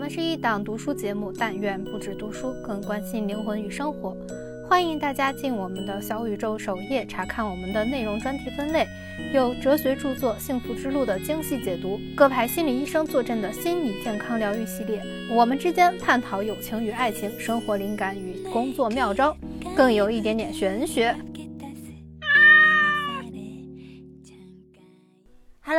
我们是一档读书节目，但愿不止读书，更关心灵魂与生活。欢迎大家进我们的小宇宙首页查看我们的内容专题分类，有哲学著作《幸福之路》的精细解读，各派心理医生坐镇的心理健康疗愈系列，我们之间探讨友情与爱情、生活灵感与工作妙招，更有一点点玄学。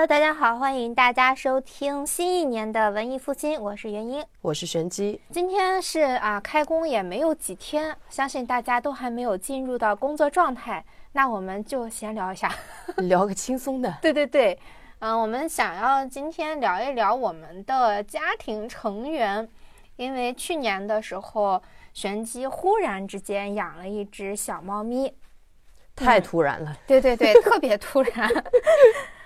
Hello，大家好，欢迎大家收听新一年的文艺复兴，我是元英，我是玄机。今天是啊，开工也没有几天，相信大家都还没有进入到工作状态，那我们就闲聊一下，聊个轻松的。对对对，嗯，我们想要今天聊一聊我们的家庭成员，因为去年的时候，玄机忽然之间养了一只小猫咪，太突然了。对对对，特别突然。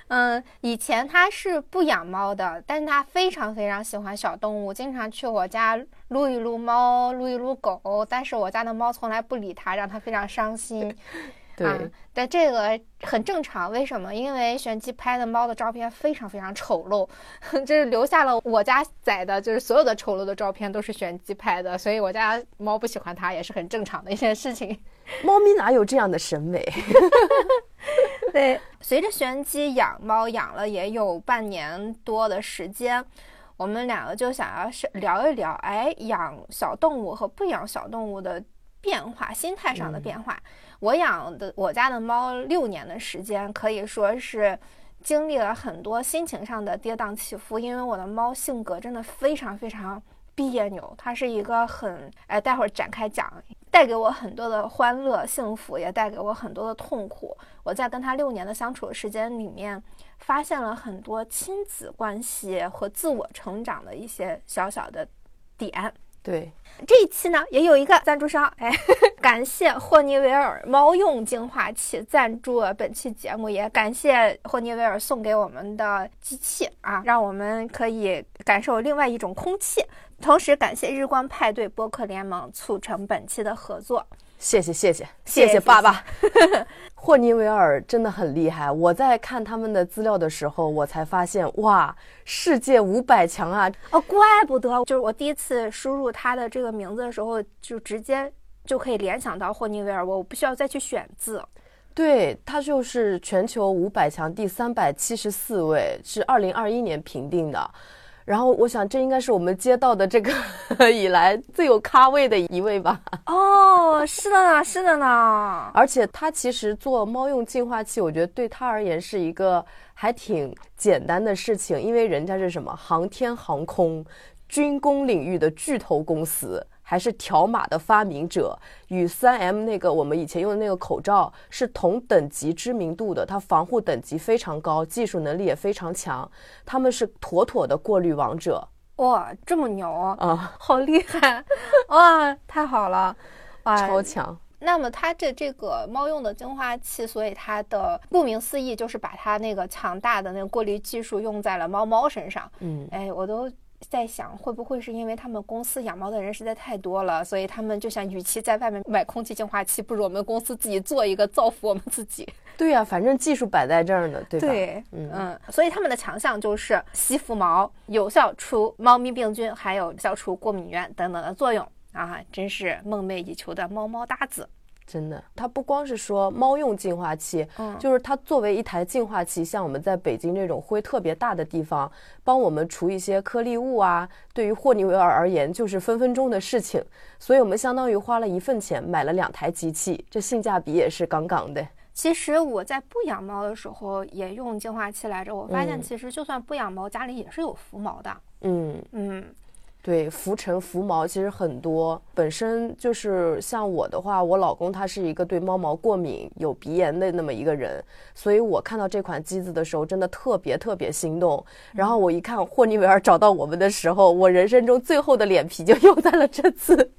嗯，以前他是不养猫的，但是他非常非常喜欢小动物，经常去我家撸一撸猫，撸一撸狗，但是我家的猫从来不理他，让他非常伤心。对，但这个很正常。为什么？因为玄机拍的猫的照片非常非常丑陋，就是留下了我家仔的，就是所有的丑陋的照片都是玄机拍的，所以我家猫不喜欢它也是很正常的一件事情。猫咪哪有这样的审美？对，随着玄机养猫养了也有半年多的时间，我们两个就想要是聊一聊，哎，养小动物和不养小动物的变化，心态上的变化。我养的我家的猫六年的时间，可以说是经历了很多心情上的跌宕起伏，因为我的猫性格真的非常非常别扭，它是一个很哎，待会儿展开讲。带给我很多的欢乐、幸福，也带给我很多的痛苦。我在跟他六年的相处时间里面，发现了很多亲子关系和自我成长的一些小小的点。对，这一期呢，也有一个赞助商，哎，感谢霍尼韦尔猫用净化器赞助本期节目，也感谢霍尼韦尔送给我们的机器啊，让我们可以感受另外一种空气。同时感谢日光派对播客联盟促成本期的合作，谢谢谢谢谢谢爸爸，霍尼韦尔真的很厉害。我在看他们的资料的时候，我才发现哇，世界五百强啊！哦，怪不得，就是我第一次输入他的这个名字的时候，就直接就可以联想到霍尼韦尔，我不需要再去选字。对他就是全球五百强第三百七十四位，是二零二一年评定的。然后我想，这应该是我们接到的这个 以来最有咖位的一位吧？哦，是的呢，是的呢。而且他其实做猫用净化器，我觉得对他而言是一个还挺简单的事情，因为人家是什么航天航空、军工领域的巨头公司。还是条码的发明者，与三 M 那个我们以前用的那个口罩是同等级知名度的，它防护等级非常高，技术能力也非常强，他们是妥妥的过滤王者。哇，这么牛啊！啊好厉害！哇，太好了！哇，超强。那么它这这个猫用的净化器，所以它的顾名思义就是把它那个强大的那个过滤技术用在了猫猫身上。嗯，哎，我都。在想会不会是因为他们公司养猫的人实在太多了，所以他们就想，与其在外面买空气净化器，不如我们公司自己做一个造福我们自己。对呀，反正技术摆在这儿呢，对吧？对，嗯嗯，所以他们的强项就是吸附毛，有效除猫咪病菌，还有消除过敏源等等的作用啊，真是梦寐以求的猫猫搭子。真的，它不光是说猫用净化器，嗯，就是它作为一台净化器，像我们在北京这种灰特别大的地方，帮我们除一些颗粒物啊，对于霍尼韦尔而言就是分分钟的事情。所以我们相当于花了一份钱买了两台机器，这性价比也是杠杠的。其实我在不养猫的时候也用净化器来着，我发现其实就算不养猫，家里也是有浮毛的。嗯嗯。对，浮尘浮毛其实很多。本身就是像我的话，我老公他是一个对猫毛过敏、有鼻炎的那么一个人，所以我看到这款机子的时候，真的特别特别心动。然后我一看霍尼韦尔找到我们的时候，我人生中最厚的脸皮就用在了这次。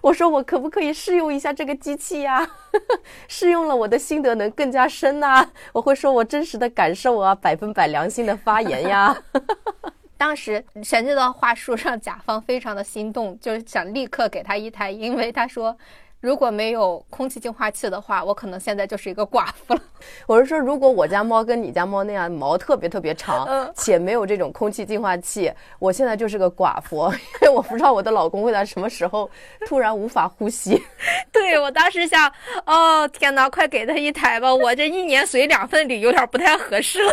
我说我可不可以试用一下这个机器呀？试用了，我的心得能更加深呐。我会说我真实的感受啊，百分百良心的发言呀。当时神机的话术让甲方非常的心动，就是想立刻给他一台，因为他说如果没有空气净化器的话，我可能现在就是一个寡妇了。我是说，如果我家猫跟你家猫那样毛特别特别长，嗯且没有这种空气净化器，我现在就是个寡妇，因为我不知道我的老公会在什么时候突然无法呼吸。对我当时想，哦天哪，快给他一台吧！我这一年随两份礼有点不太合适了。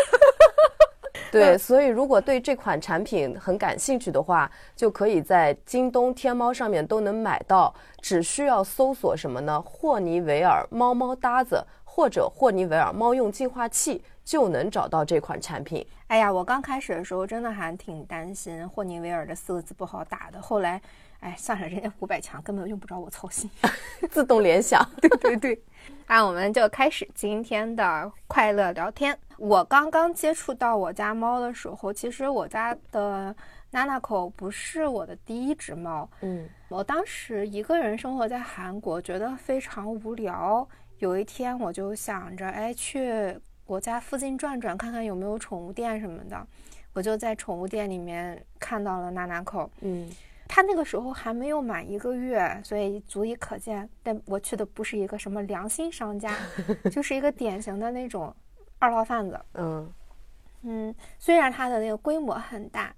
对，所以如果对这款产品很感兴趣的话，就可以在京东、天猫上面都能买到，只需要搜索什么呢？霍尼韦尔猫猫搭子或者霍尼韦尔猫用净化器，就能找到这款产品。哎呀，我刚开始的时候真的还挺担心霍尼韦尔这四个字不好打的，后来，哎，算了，人家五百强根本用不着我操心。自动联想，对对对，那我们就开始今天的快乐聊天。我刚刚接触到我家猫的时候，其实我家的娜娜口不是我的第一只猫。嗯我当时一个人生活在韩国，觉得非常无聊。有一天，我就想着，哎，去我家附近转转，看看有没有宠物店什么的。我就在宠物店里面看到了娜娜口，嗯他那个时候还没有满一个月，所以足以可见。但我去的不是一个什么良心商家，就是一个典型的那种二道贩子。嗯嗯，虽然它的那个规模很大，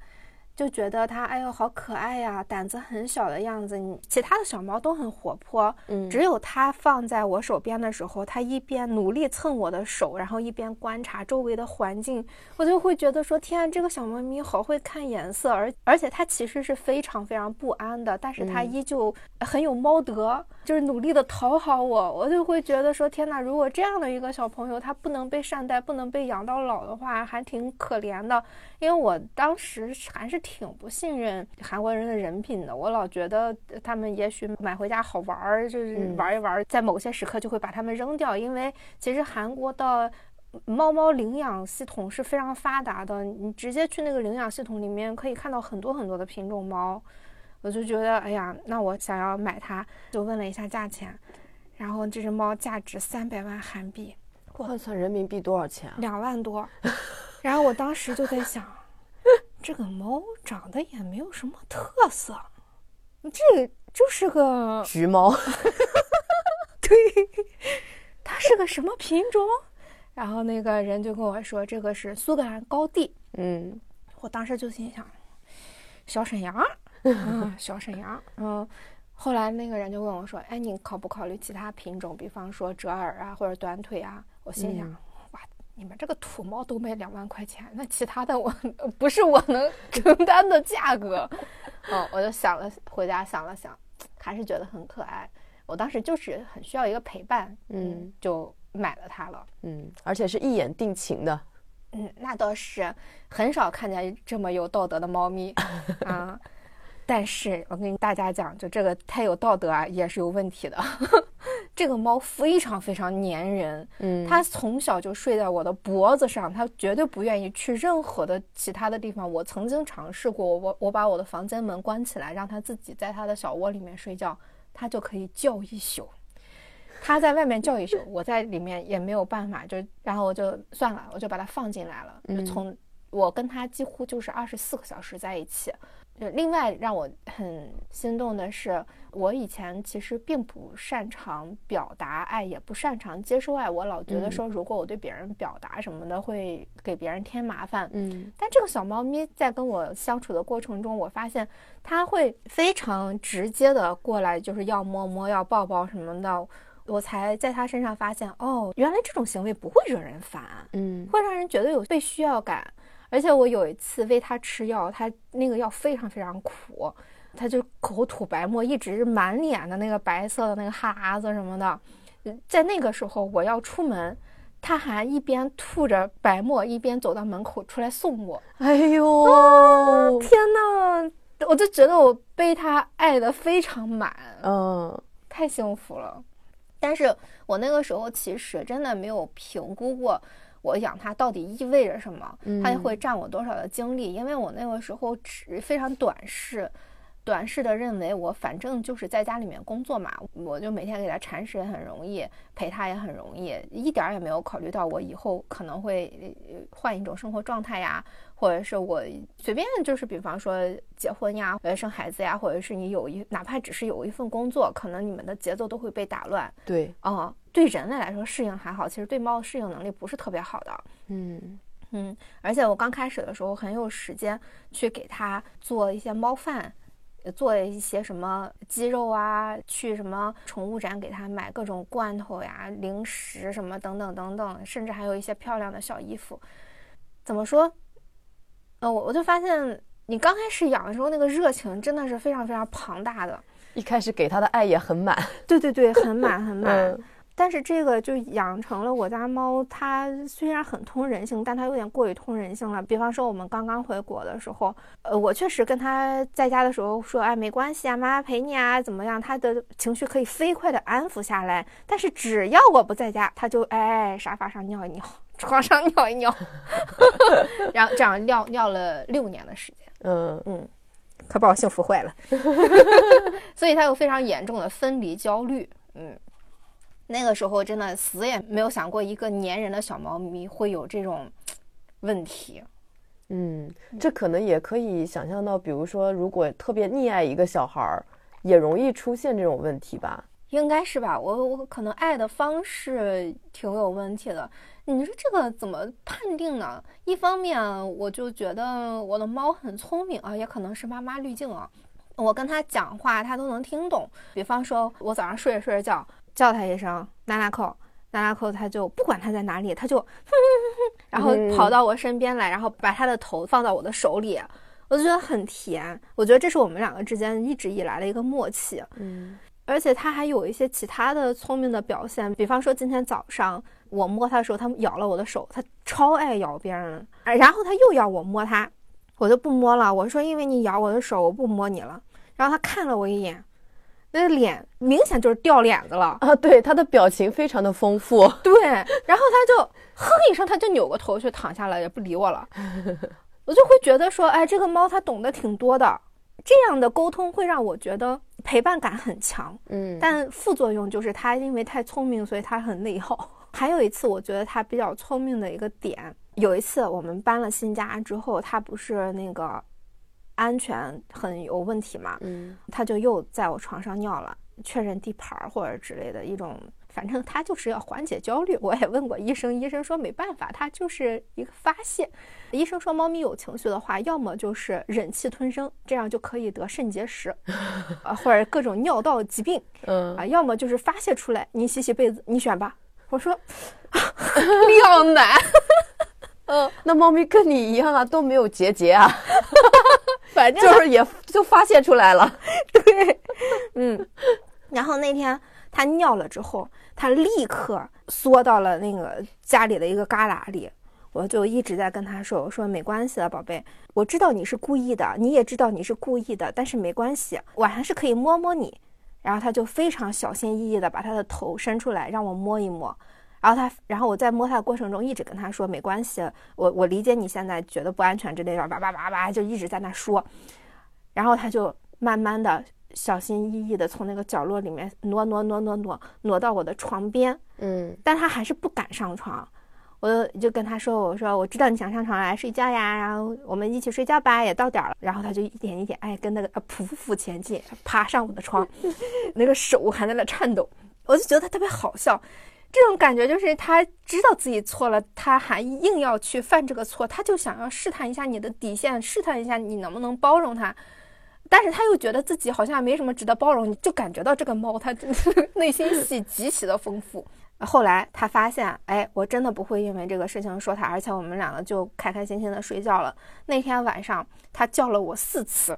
就觉得它哎呦好可爱呀，胆子很小的样子。你其他的小猫都很活泼，嗯只有它放在我手边的时候，它一边努力蹭我的手，然后一边观察周围的环境，我就会觉得说天啊，这个小猫咪好会看颜色，而而且它其实是非常非常不安的，但是它嗯依旧很有猫德，就是努力的讨好我，我就会觉得说天呐，如果这样的一个小朋友，他不能被善待，不能被养到老的话，还挺可怜的。因为我当时还是挺不信任韩国人的人品的，我老觉得他们也许买回家好玩儿，就是嗯玩一玩，在某些时刻就会把它们扔掉，因为其实韩国的。猫猫领养系统是非常发达的，你直接去那个领养系统里面可以看到很多很多的品种猫，我就觉得，哎呀，那我想要买它，就问了一下价钱，然后这只猫价值三百万韩币，换算人民币多少钱啊？两万多。然后我当时就在想，这个猫长得也没有什么特色，这个就是个，橘猫。对它是个什么品种？然后那个人就跟我说，这个是苏格兰高地。嗯我当时就心想，小沈阳，嗯，小沈阳，嗯。后来那个人就问我说：“哎，你考不考虑其他品种，比方说折耳啊，或者短腿啊？”我心想：“嗯哇，你们这个土猫都卖两万块钱，那其他的我不是我能承担的价格。”嗯，我就想了，回家想了想，还是觉得很可爱。我当时就是很需要一个陪伴，嗯，就买了它了。嗯，而且是一眼定情的。嗯，那倒是很少看见这么有道德的猫咪 啊。但是我跟大家讲，就这个太有道德啊，也是有问题的。这个猫非常非常粘人，嗯它从小就睡在我的脖子上，它绝对不愿意去任何的其他的地方。我曾经尝试过，我我把我的房间门关起来，让它自己在它的小窝里面睡觉，它就可以叫一宿。它在外面叫一宿，我在里面也没有办法，就然后我就算了，我就把它放进来了。就嗯从我跟它几乎就是二十四个小时在一起。就另外让我很心动的是，我以前其实并不擅长表达爱，也不擅长接受爱。我老觉得嗯说，如果我对别人表达什么的，会给别人添麻烦。嗯但这个小猫咪在跟我相处的过程中，我发现它会非常直接的过来，就是要摸摸、要抱抱什么的。我才在它身上发现，哦，原来这种行为不会惹人烦，嗯会让人觉得有被需要感。而且我有一次喂它吃药，它那个药非常非常苦，它就口吐白沫，一直满脸的那个白色的那个哈喇子什么的。呃在那个时候，我要出门，它还一边吐着白沫，一边走到门口出来送我。哎呦，天呐，我就觉得我被它爱的非常满，嗯太幸福了。但是我那个时候其实真的没有评估过我养它到底意味着什么，它嗯会占我多少的精力，因为我那个时候只非常短视。短视的认为我反正就是在家里面工作嘛，我就每天给它铲屎也很容易，陪它也很容易，一点儿也没有考虑到我以后可能会换一种生活状态呀，或者是我随便就是比方说结婚呀，或者生孩子呀，或者是你有一哪怕只是有一份工作，可能你们的节奏都会被打乱。对，哦，对人类来说适应还好，其实对猫的适应能力不是特别好的。嗯嗯，而且我刚开始的时候很有时间去给它做一些猫饭。做一些什么鸡肉啊，去什么宠物展给它买各种罐头呀、零食什么等等等等，甚至还有一些漂亮的小衣服。怎么说？呃，我我就发现你刚开始养的时候那个热情真的是非常非常庞大的，一开始给他的爱也很满。对对对，很满很满。但是这个就养成了我家猫，它虽然很通人性，但它有点过于通人性了。比方说我们刚刚回国的时候，呃，我确实跟它在家的时候说，哎，没关系啊，妈妈陪你啊，怎么样？它的情绪可以飞快的安抚下来。但是只要我不在家，它就哎沙发上尿一尿，床上尿一尿，然后这样尿尿了六年的时间。嗯嗯，可把我幸福坏了。所以它有非常严重的分离焦虑。嗯。那个时候真的死也没有想过，一个粘人的小猫咪会有这种问题。嗯，这可能也可以想象到，比如说，如果特别溺爱一个小孩儿，也容易出现这种问题吧？应该是吧？我我可能爱的方式挺有问题的。你说这个怎么判定呢？一方面，我就觉得我的猫很聪明啊，也可能是妈妈滤镜啊。我跟它讲话，它都能听懂。比方说，我早上睡着睡着觉。叫他一声娜娜扣，娜娜扣，他就不管他在哪里，他就哼哼哼，然后跑到我身边来，然后把他的头放到我的手里，我就觉得很甜。我觉得这是我们两个之间一直以来的一个默契。嗯，而且他还有一些其他的聪明的表现，比方说今天早上我摸它的时候，它咬了我的手，它超爱咬别人，然后它又要我摸它，我就不摸了。我说因为你咬我的手，我不摸你了。然后它看了我一眼。那脸明显就是掉脸子了啊！对，他的表情非常的丰富。对，然后他就哼一声，他就扭过头去躺下了，也不理我了。我就会觉得说，哎，这个猫它懂得挺多的，这样的沟通会让我觉得陪伴感很强。嗯，但副作用就是它因为太聪明，所以它很内耗。还有一次，我觉得它比较聪明的一个点，有一次我们搬了新家之后，它不是那个。安全很有问题嘛？嗯，他就又在我床上尿了，确认地盘儿或者之类的一种，反正他就是要缓解焦虑。我也问过医生，医生说没办法，他就是一个发泄。医生说猫咪有情绪的话，要么就是忍气吞声，这样就可以得肾结石，啊，或者各种尿道疾病，嗯啊，要么就是发泄出来，你洗洗被子，你选吧。我说 尿难。嗯，那猫咪跟你一样啊，都没有结节啊。反正就是也就发泄出来了，对，嗯，然后那天他尿了之后，他立刻缩到了那个家里的一个旮旯里，我就一直在跟他说：“我说没关系的，宝贝，我知道你是故意的，你也知道你是故意的，但是没关系，我还是可以摸摸你。”然后他就非常小心翼翼的把他的头伸出来让我摸一摸。然后他，然后我在摸他的过程中一直跟他说没关系，我我理解你现在觉得不安全之类的，叭叭叭叭就一直在那说。然后他就慢慢的小心翼翼的从那个角落里面挪挪挪挪挪挪到我的床边，嗯，但他还是不敢上床。我就跟他说，我说我知道你想上床来睡觉呀，然后我们一起睡觉吧，也到点了。然后他就一点一点哎跟那个匍匐前进，爬上我的床，那个手还在那颤抖，我就觉得他特别好笑。这种感觉就是他知道自己错了，他还硬要去犯这个错，他就想要试探一下你的底线，试探一下你能不能包容他，但是他又觉得自己好像没什么值得包容，你就感觉到这个猫它内心戏极其的丰富。后来他发现，哎，我真的不会因为这个事情说他，而且我们两个就开开心心的睡觉了。那天晚上他叫了我四次，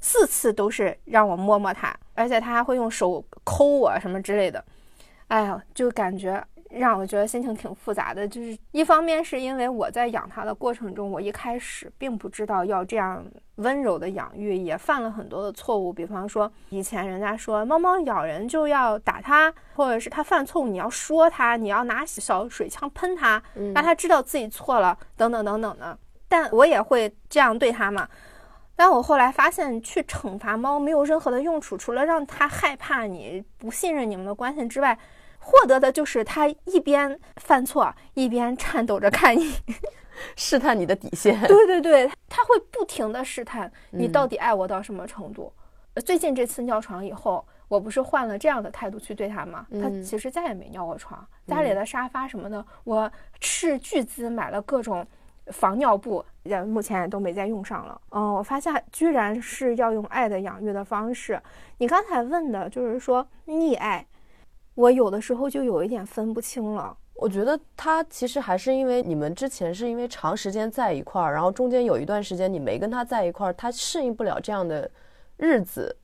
四次都是让我摸摸他，而且他还会用手抠我什么之类的。哎呀，就感觉让我觉得心情挺复杂的。就是一方面是因为我在养它的过程中，我一开始并不知道要这样温柔的养育，也犯了很多的错误。比方说，以前人家说猫猫咬人就要打它，或者是它犯错误你要说它，你要拿小水枪喷它，让它知道自己错了，等等等等的。但我也会这样对它嘛。但我后来发现，去惩罚猫没有任何的用处，除了让它害怕你、不信任你们的关系之外，获得的就是他一边犯错一边颤抖着看你，试探你的底线。对对对，他会不停的试探你到底爱我到什么程度。最近这次尿床以后，我不是换了这样的态度去对他吗？他其实再也没尿过床。家里的沙发什么的，我斥巨资买了各种。防尿布也目前也都没再用上了。嗯，我发现居然是要用爱的养育的方式。你刚才问的就是说溺爱，我有的时候就有一点分不清了。我觉得他其实还是因为你们之前是因为长时间在一块儿，然后中间有一段时间你没跟他在一块儿，他适应不了这样的日子，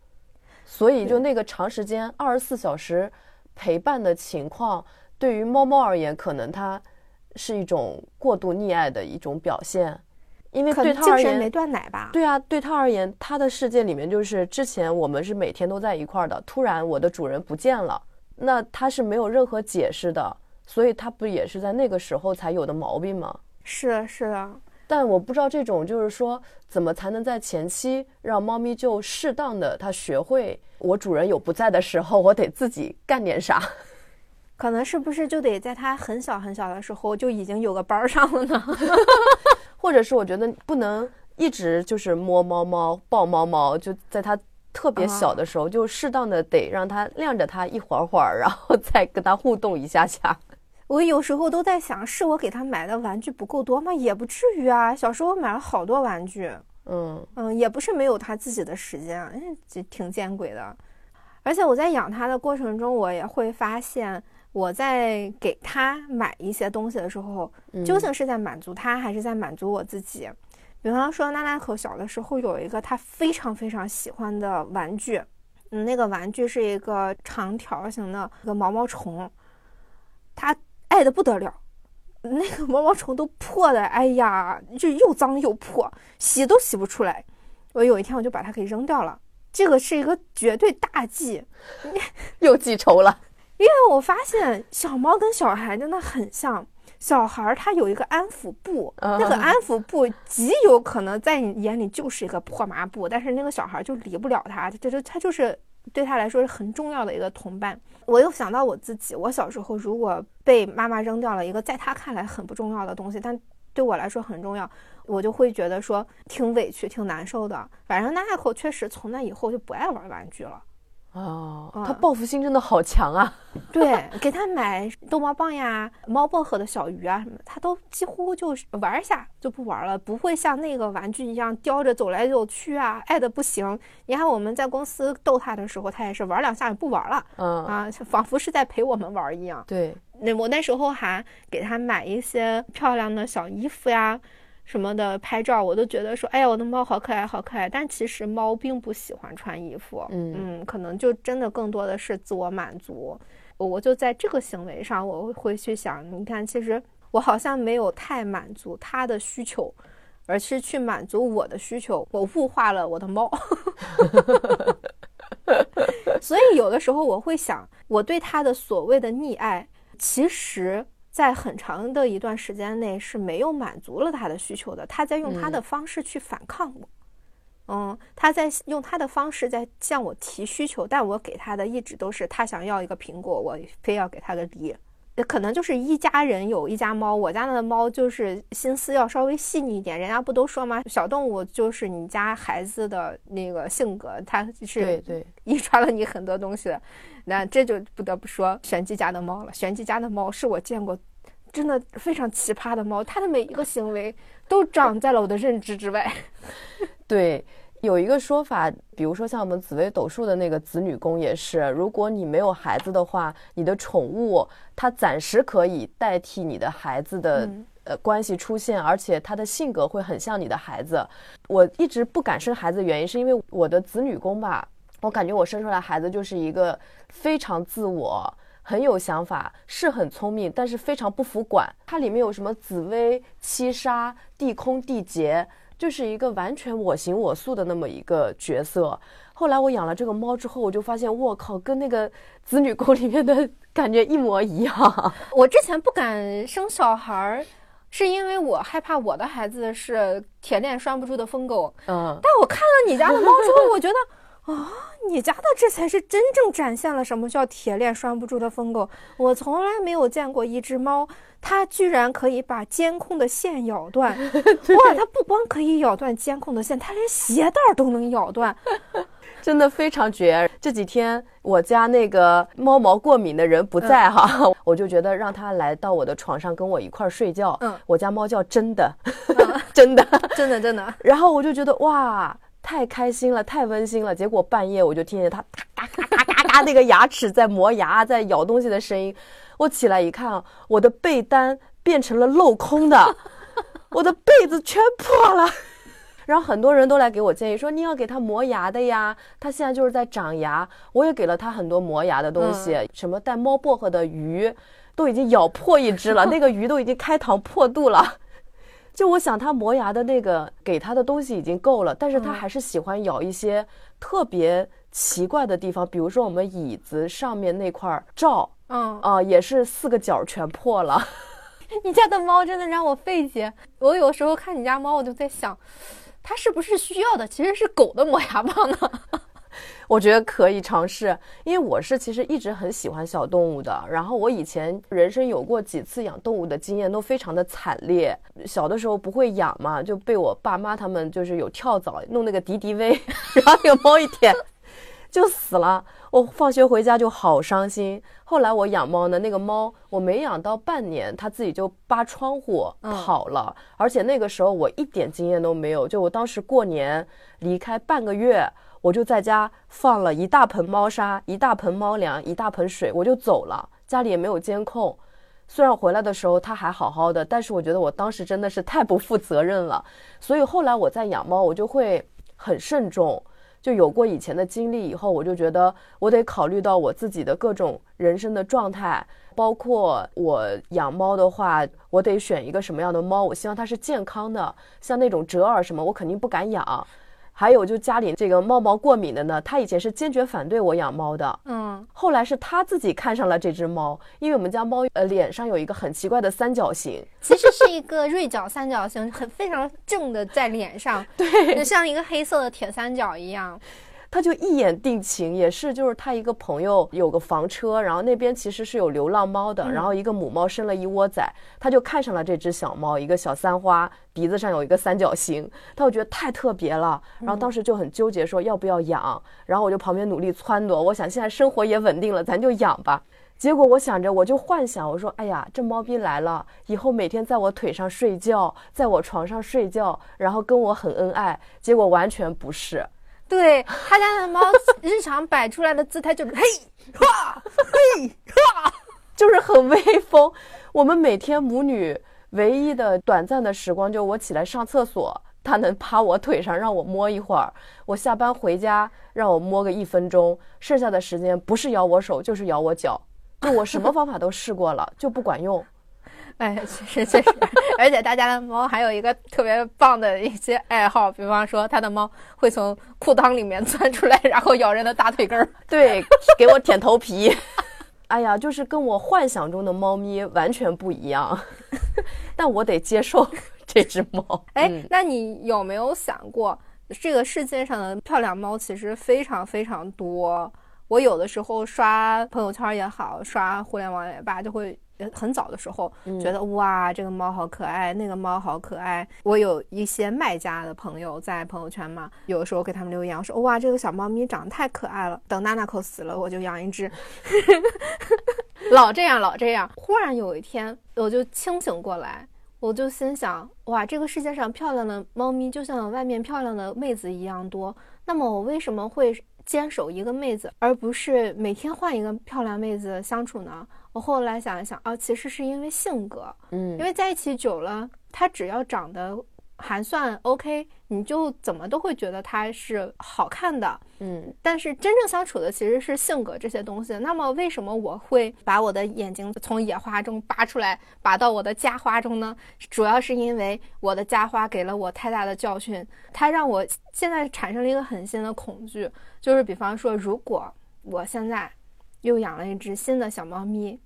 所以就那个长时间二十四小时陪伴的情况，对于猫猫而言，可能它。是一种过度溺爱的一种表现，因为对他而言没断奶吧？对啊，对他而言，他的世界里面就是之前我们是每天都在一块儿的，突然我的主人不见了，那他是没有任何解释的，所以他不也是在那个时候才有的毛病吗？是是的，但我不知道这种就是说怎么才能在前期让猫咪就适当的它学会，我主人有不在的时候，我得自己干点啥。可能是不是就得在它很小很小的时候就已经有个班上了呢？或者是我觉得不能一直就是摸猫猫抱猫猫，就在他特别小的时候，就适当的得让他晾着他一会儿会儿，然后 再跟他互动一下下。我有时候都在想，是我给他买的玩具不够多吗？也不至于啊，小时候买了好多玩具。嗯嗯，也不是没有他自己的时间，哎，挺见鬼的。而且我在养他的过程中，我也会发现。我在给他买一些东西的时候，究竟是在满足他，还是在满足我自己？比方说，娜娜可小的时候有一个他非常非常喜欢的玩具，嗯，那个玩具是一个长条形的一个毛毛虫，他爱的不得了，那个毛毛虫都破的，哎呀，就又脏又破，洗都洗不出来。我有一天我就把它给扔掉了，这个是一个绝对大忌，又记仇了。因为我发现小猫跟小孩真的很像，小孩儿他有一个安抚布，那个安抚布极有可能在你眼里就是一个破抹布，但是那个小孩就离不了他，这就他就是对他来说是很重要的一个同伴。我又想到我自己，我小时候如果被妈妈扔掉了一个在他看来很不重要的东西，但对我来说很重要，我就会觉得说挺委屈、挺难受的。反正那爱后确实从那以后就不爱玩玩具了。哦，他报复心真的好强啊！对，给他买逗猫棒呀、猫薄荷的小鱼啊什么，他都几乎就是玩一下就不玩了，不会像那个玩具一样叼着走来走去啊，爱的不行。你看我们在公司逗他的时候，他也是玩两下就不玩了，嗯啊，仿佛是在陪我们玩一样。对，那我那时候还给他买一些漂亮的小衣服呀。什么的拍照，我都觉得说，哎呀，我的猫好可爱，好可爱。但其实猫并不喜欢穿衣服，嗯嗯，可能就真的更多的是自我满足。我就在这个行为上，我会去想，你看，其实我好像没有太满足它的需求，而是去满足我的需求。我物化了我的猫，所以有的时候我会想，我对它的所谓的溺爱，其实。在很长的一段时间内是没有满足了他的需求的，他在用他的方式去反抗我，嗯，他在用他的方式在向我提需求，但我给他的一直都是他想要一个苹果，我非要给他个梨。可能就是一家人有一家猫，我家的猫就是心思要稍微细腻一点。人家不都说吗？小动物就是你家孩子的那个性格，它是对对遗传了你很多东西的。那这就不得不说玄机家的猫了。玄机家的猫是我见过真的非常奇葩的猫，它的每一个行为都长在了我的认知之外。对。有一个说法，比如说像我们紫薇斗数的那个子女宫也是，如果你没有孩子的话，你的宠物它暂时可以代替你的孩子的呃关系出现，而且它的性格会很像你的孩子。我一直不敢生孩子的原因是因为我的子女宫吧，我感觉我生出来孩子就是一个非常自我、很有想法、是很聪明，但是非常不服管。它里面有什么紫薇、七杀、地空、地劫。就是一个完全我行我素的那么一个角色。后来我养了这个猫之后，我就发现，我靠，跟那个子女宫里面的感觉一模一样。我之前不敢生小孩儿。是因为我害怕我的孩子是铁链拴不住的疯狗。嗯，但我看了你家的猫之后，我觉得 啊，你家的这才是真正展现了什么叫铁链拴不住的疯狗。我从来没有见过一只猫，它居然可以把监控的线咬断。哇，它不光可以咬断监控的线，它连鞋带儿都能咬断。真的非常绝。这几天我家那个猫毛过敏的人不在哈，我就觉得让它来到我的床上跟我一块儿睡觉。嗯我家猫叫真的，真的。真的真的，然后我就觉得哇，太开心了，太温馨了。结果半夜我就听见它嘎嘎嘎嘎嘎那个牙齿在磨牙，在咬东西的声音。我起来一看，我的被单变成了镂空的，我的被子全破了。然后很多人都来给我建议说，你要给他磨牙的呀，他现在就是在长牙。我也给了他很多磨牙的东西，什么带猫薄荷的鱼，都已经咬破一只了，那个鱼都已经开膛破肚了。就我想它磨牙的那个给它的东西已经够了，但是它还是喜欢咬一些特别奇怪的地方，比如说我们椅子上面那块罩嗯，啊、也是四个角全破了。你家的猫真的让我费解。我有时候看你家猫，我就在想，它是不是需要的其实是狗的磨牙棒呢？我觉得可以尝试，因为我是其实一直很喜欢小动物的。然后我以前人生有过几次养动物的经验，都非常的惨烈。小的时候不会养嘛，就被我爸妈他们就是有跳蚤弄那个敌敌畏，然后有猫一舔就死了。我放学回家就好伤心。后来我养猫呢，那个猫我没养到半年，它自己就扒窗户跑了，而且那个时候我一点经验都没有。就我当时过年离开半个月。我就在家放了一大盆猫砂、一大盆猫粮、一大盆水，我就走了。家里也没有监控，虽然回来的时候它还好好的，但是我觉得我当时真的是太不负责任了。所以后来我在养猫，我就会很慎重。就有过以前的经历以后，我就觉得我得考虑到我自己的各种人生的状态，包括我养猫的话，我得选一个什么样的猫，我希望它是健康的，像那种折耳什么，我肯定不敢养。还有就家里这个猫毛过敏的呢，他以前是坚决反对我养猫的，嗯，后来是他自己看上了这只猫，因为我们家猫呃脸上有一个很奇怪的三角形，其实是一个锐角三角形，很非常正的在脸上，对，就像一个黑色的铁三角一样。他就一眼定情，也是就是他一个朋友有个房车，然后那边其实是有流浪猫的，然后一个母猫生了一窝崽，他就看上了这只小猫，一个小三花，鼻子上有一个三角形，他就觉得太特别了，然后当时就很纠结说要不要养，然后我就旁边努力撺掇，我想现在生活也稳定了，咱就养吧。结果我想着，我就幻想，我说，哎呀，这猫咪来了，以后每天在我腿上睡觉，在我床上睡觉，然后跟我很恩爱。结果完全不是，对他家的猫，日常摆出来的姿态就是 嘿哈嘿哈，就是很威风。我们每天母女唯一的短暂的时光，就我起来上厕所，它能趴我腿上让我摸一会儿；我下班回家让我摸个一分钟，剩下的时间不是咬我手就是咬我脚。就我什么方法都试过了，就不管用。哎，确实确实，而且大家的猫还有一个特别棒的一些爱好，比方说它的猫会从裤裆里面 钻出来，然后咬人的大腿根儿。对，给我舔头皮。哎呀，就是跟我幻想中的猫咪完全不一样，但我得接受这只猫。哎，嗯那你有没有想过，这个世界上的漂亮猫其实非常非常多？我有的时候刷朋友圈也好，刷互联网也罢，就会呃很早的时候觉得、哇，这个猫好可爱，那个猫好可爱。我有一些卖家的朋友在朋友圈嘛，有的时候给他们留言，我说哇，这个小猫咪长得太可爱了。等娜娜口死了，我就养一只。老这样，老这样。忽然有一天，我就清醒过来，我就心想，哇，这个世界上漂亮的猫咪就像外面漂亮的妹子一样多，那么我为什么会坚守一个妹子，而不是每天换一个漂亮妹子相处呢？我后来想一想，哦，其实是因为性格，嗯因为在一起久了，他只要长得还算 OK，你就怎么都会觉得他是好看的。嗯但是真正相处的其实是性格这些东西。那么为什么我会把我的眼睛从野花中拔出来，拔到我的家花中呢？主要是因为我的家花给了我太大的教训，它让我现在产生了一个很新的恐惧，就是比方说，如果我现在又养了一只新的小猫咪，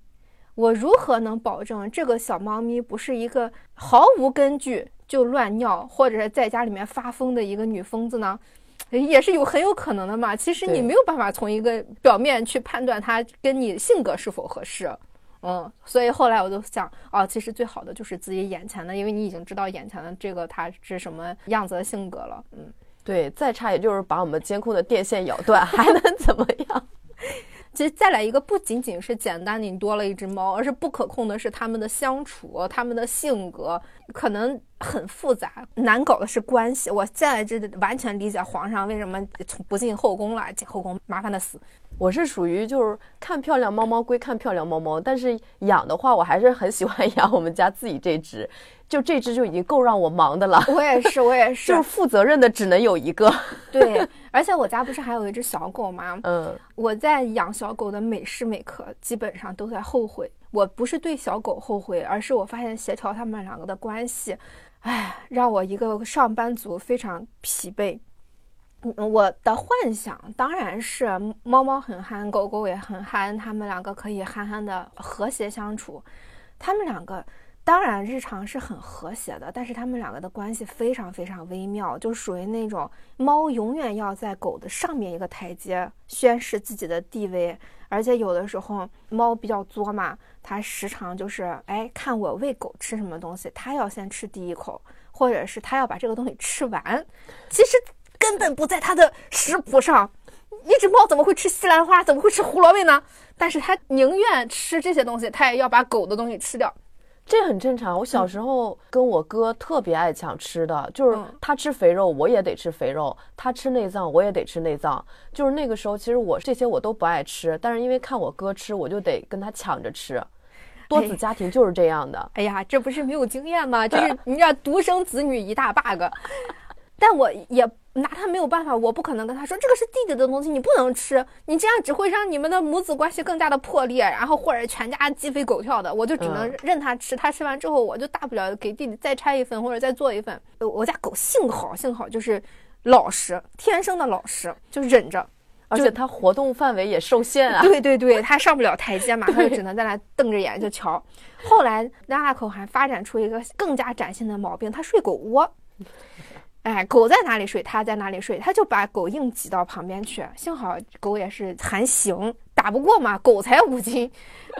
我如何能保证这个小猫咪不是一个毫无根据就乱尿，或者是在家里面发疯的一个女疯子呢？也是有很有可能的嘛。其实你没有办法从一个表面去判断它跟你性格是否合适。嗯，所以后来我就想，哦，其实最好的就是自己眼前的，因为你已经知道眼前的这个它是什么样子的性格了。嗯，对，再差也就是把我们监控的电线咬断，还能怎么样？其实再来一个，不仅仅是简单你多了一只猫，而是不可控的是它们的相处、它们的性格，可能很复杂，难搞的是关系。我现在这完全理解皇上为什么从不进后宫了，进后宫麻烦的死。我是属于就是看漂亮猫猫归看漂亮猫猫，但是养的话，我还是很喜欢 养我们家自己这只，就这只就已经够让我忙的了。我也是，我也是，就是是负责任的只能有一个。对。而且我家不是还有一只小狗吗？嗯，我在养小狗的每时每刻，基本上都在后悔。我不是对小狗后悔，而是我发现协调他们两个的关系，哎，让我一个上班族非常疲惫。我的幻想当然是猫猫很憨，狗狗也很憨，它们两个可以憨憨的和谐相处。它们两个当然日常是很和谐的，但是它们两个的关系非常非常微妙，就属于那种猫永远要在狗的上面一个台阶宣示自己的地位，而且有的时候猫比较作嘛，它时常就是哎看我喂狗吃什么东西，它要先吃第一口，或者是它要把这个东西吃完，其实根本不在它的食谱上。一只猫怎么会吃西兰花？怎么会吃胡萝卜呢？但是它宁愿吃这些东西，它也要把狗的东西吃掉。这很正常。我小时候跟我哥特别爱抢吃的，就是嗯他吃肥肉，我也得吃肥肉；他吃内脏，我也得吃内脏。就是那个时候，其实我这些我都不爱吃，但是因为看我哥吃，我就得跟他抢着吃。多子家庭就是这样的。哎呀，这不是没有经验吗？就是你知道独生子女一大 bug。但我也拿他没有办法，我不可能跟他说这个是弟弟的东西，你不能吃，你这样只会让你们的母子关系更加的破裂，然后或者全家鸡飞狗跳的。我就只能嗯任他吃，他吃完之后，我就大不了给弟弟再拆一份或者再做一份。呃我家狗幸好幸好就是老实，天生的老实，就忍着。而且它活动范围也受限啊。对对对，它上不了台阶嘛，它就只能在那瞪着眼就瞧。后来拉拉口还发展出一个更加崭新的毛病，它睡狗窝。哎，狗在哪里睡，它在哪里睡，他就把狗硬挤到旁边去。幸好狗也是还行，打不过嘛，狗才五斤，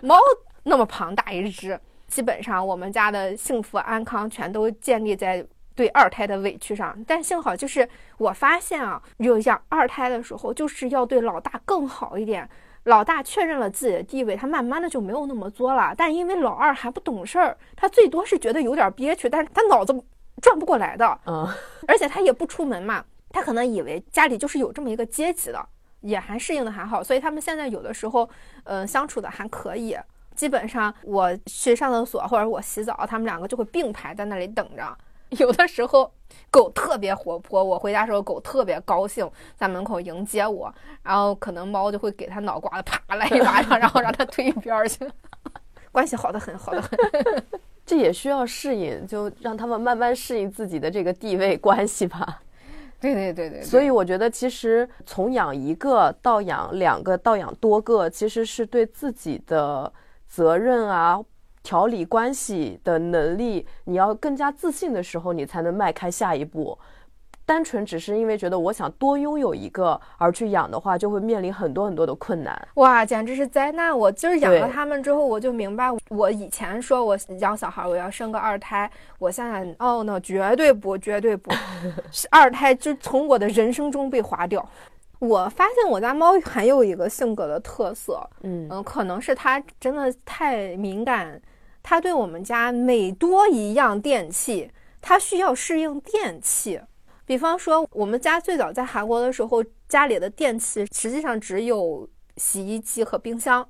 猫那么庞大一只，基本上我们家的幸福安康全都建立在对二胎的委屈上。但幸好就是我发现啊，有养二胎的时候，就是要对老大更好一点。老大确认了自己的地位，他慢慢的就没有那么作了。但因为老二还不懂事儿，他最多是觉得有点憋屈，但是他脑子转不过来的。嗯，而且他也不出门嘛，他可能以为家里就是有这么一个阶级的，也还适应的还好，所以他们现在有的时候，呃，相处的还可以。基本上我去上厕所或者我洗澡，他们两个就会并排在那里等着。有的时候狗特别活泼，我回家时候狗特别高兴，在门口迎接我，然后可能猫就会给它脑瓜子啪来一巴掌，然后让它推一边儿去。关系好的很，好的很。这也需要适应，就让他们慢慢适应自己的这个地位关系吧。对对对对对，所以我觉得，其实从养一个到养两个到养多个，其实是对自己的责任啊、调理关系的能力，你要更加自信的时候，你才能迈开下一步。单纯只是因为觉得我想多拥有一个而去养的话，就会面临很多很多的困难。哇，简直是灾难！我就是养了对它们之后，我就明白，我以前说我养小孩我要生个二胎，我现在哦 no，绝对不，绝对不，二胎就从我的人生中被划掉。我发现我家猫还有一个性格的特色，嗯嗯，可能是它真的太敏感，它对我们家每多一样电器，它需要适应电器。比方说，我们家最早在韩国的时候，家里的电器实际上只有洗衣机和冰箱，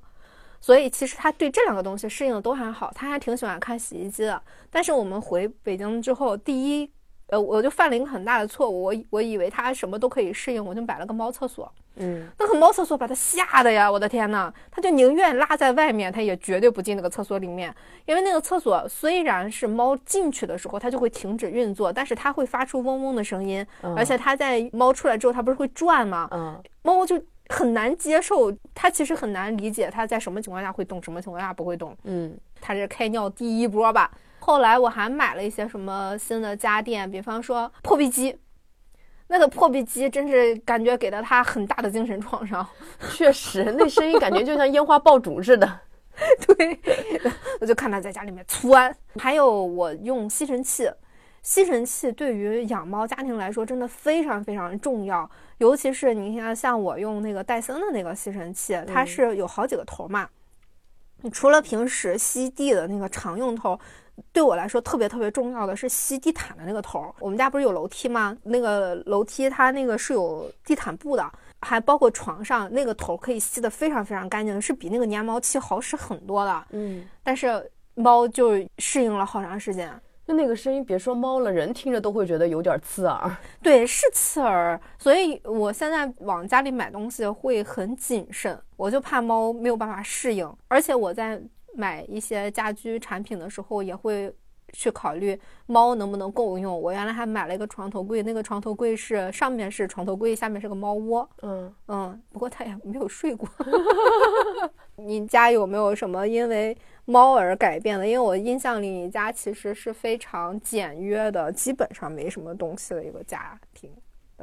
所以其实他对这两个东西适应的都还好，他还挺喜欢看洗衣机的。但是我们回北京之后，第一，呃，我就犯了一个很大的错误，我我以为他什么都可以适应，我就买了个猫厕所。嗯，那个猫厕所把它吓的呀！我的天呐，它就宁愿拉在外面，它也绝对不进那个厕所里面，因为那个厕所虽然是猫进去的时候它就会停止运作，但是它会发出嗡嗡的声音，嗯而且它在猫出来之后，它不是会转吗？嗯，猫就很难接受，它其实很难理解它在什么情况下会动，什么情况下不会动。嗯，他是开尿第一波吧。后来我还买了一些什么新的家电，比方说破壁机，那个破壁机真是感觉给了他很大的精神创伤。确实，那声音感觉就像烟花爆竹似的。对，我就看他在家里面窜。还有我用吸尘器，吸尘器对于养猫家庭来说真的非常非常重要，尤其是你看像我用那个戴森的那个吸尘器，它是有好几个头嘛。你除了平时吸地的那个常用头，对我来说特别特别重要的是吸地毯的那个头。我们家不是有楼梯吗？那个楼梯它那个是有地毯布的。还包括床上那个头可以吸得非常非常干净，是比那个粘毛器好使很多的。嗯，但是猫就适应了好长时间。就那个声音，别说猫了，人听着都会觉得有点刺耳。对，是刺耳。所以我现在往家里买东西会很谨慎，我就怕猫没有办法适应。而且我在买一些家居产品的时候也会。去考虑猫能不能够用。我原来还买了一个床头柜，那个床头柜是上面是床头柜，下面是个猫窝。嗯嗯，不过它也没有睡过。你家有没有什么因为猫而改变的？因为我印象里你家其实是非常简约的，基本上没什么东西的一个家庭。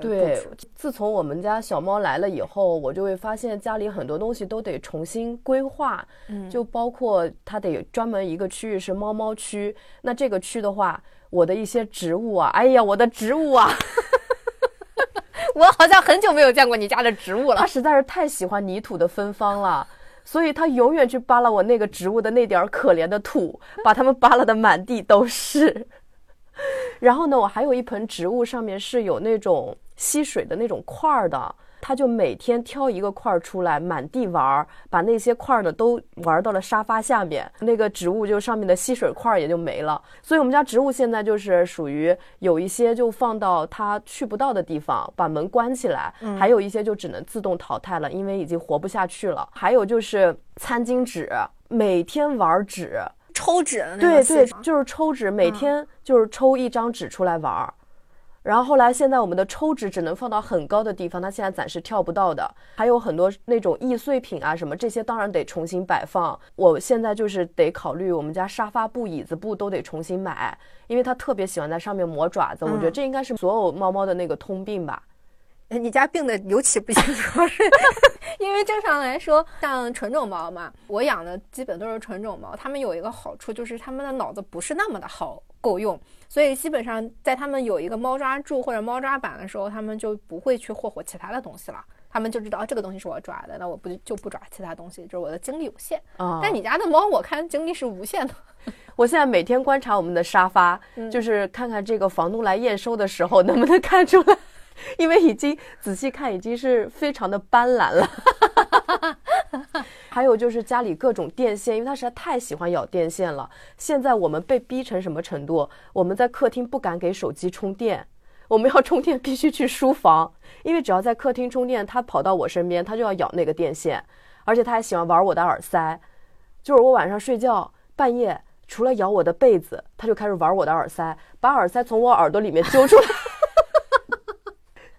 对，自从我们家小猫来了以后，我就会发现家里很多东西都得重新规划，嗯，就包括它得专门一个区域是猫猫区。那这个区的话，我的一些植物啊，哎呀，我的植物啊，我好像很久没有见过你家的植物了。它实在是太喜欢泥土的芬芳了，所以它永远去扒拉我那个植物的那点可怜的土，把它们扒拉的满地都是。然后呢，我还有一盆植物，上面是有那种吸水的那种块儿的，它就每天挑一个块儿出来，满地玩儿，把那些块儿呢都玩到了沙发下面，那个植物就上面的吸水块儿也就没了。所以我们家植物现在就是属于有一些就放到它去不到的地方，把门关起来，还有一些就只能自动淘汰了，因为已经活不下去了。还有就是餐巾纸，每天玩纸。抽纸的对对，就是抽纸，每天就是抽一张纸出来玩儿。然后后来现在我们的抽纸只能放到很高的地方，它现在暂时跳不到的。还有很多那种易碎品啊什么，这些当然得重新摆放。我现在就是得考虑我们家沙发布、椅子布都得重新买，因为它特别喜欢在上面磨爪子。我觉得这应该是所有猫猫的那个通病吧。你家病的尤其不行，主要是因为正常来说，像纯种猫嘛，我养的基本都是纯种猫，它们有一个好处就是它们的脑子不是那么的好够用，所以基本上在他们有一个猫抓柱或者猫抓板的时候，他们就不会去霍霍其他的东西了，他们就知道这个东西是我抓的，那我不就不抓其他东西，就是我的精力有限。但你家的猫，我看精力是无限的。我现在每天观察我们的沙发，就是看看这个房东来验收的时候能不能看出来。因为已经仔细看，已经是非常的斑斓了。还有就是家里各种电线，因为它实在太喜欢咬电线了。现在我们被逼成什么程度？我们在客厅不敢给手机充电，我们要充电必须去书房，因为只要在客厅充电，它跑到我身边，它就要咬那个电线，而且它还喜欢玩我的耳塞。就是我晚上睡觉半夜，除了咬我的被子，它就开始玩我的耳塞，把耳塞从我耳朵里面揪出来。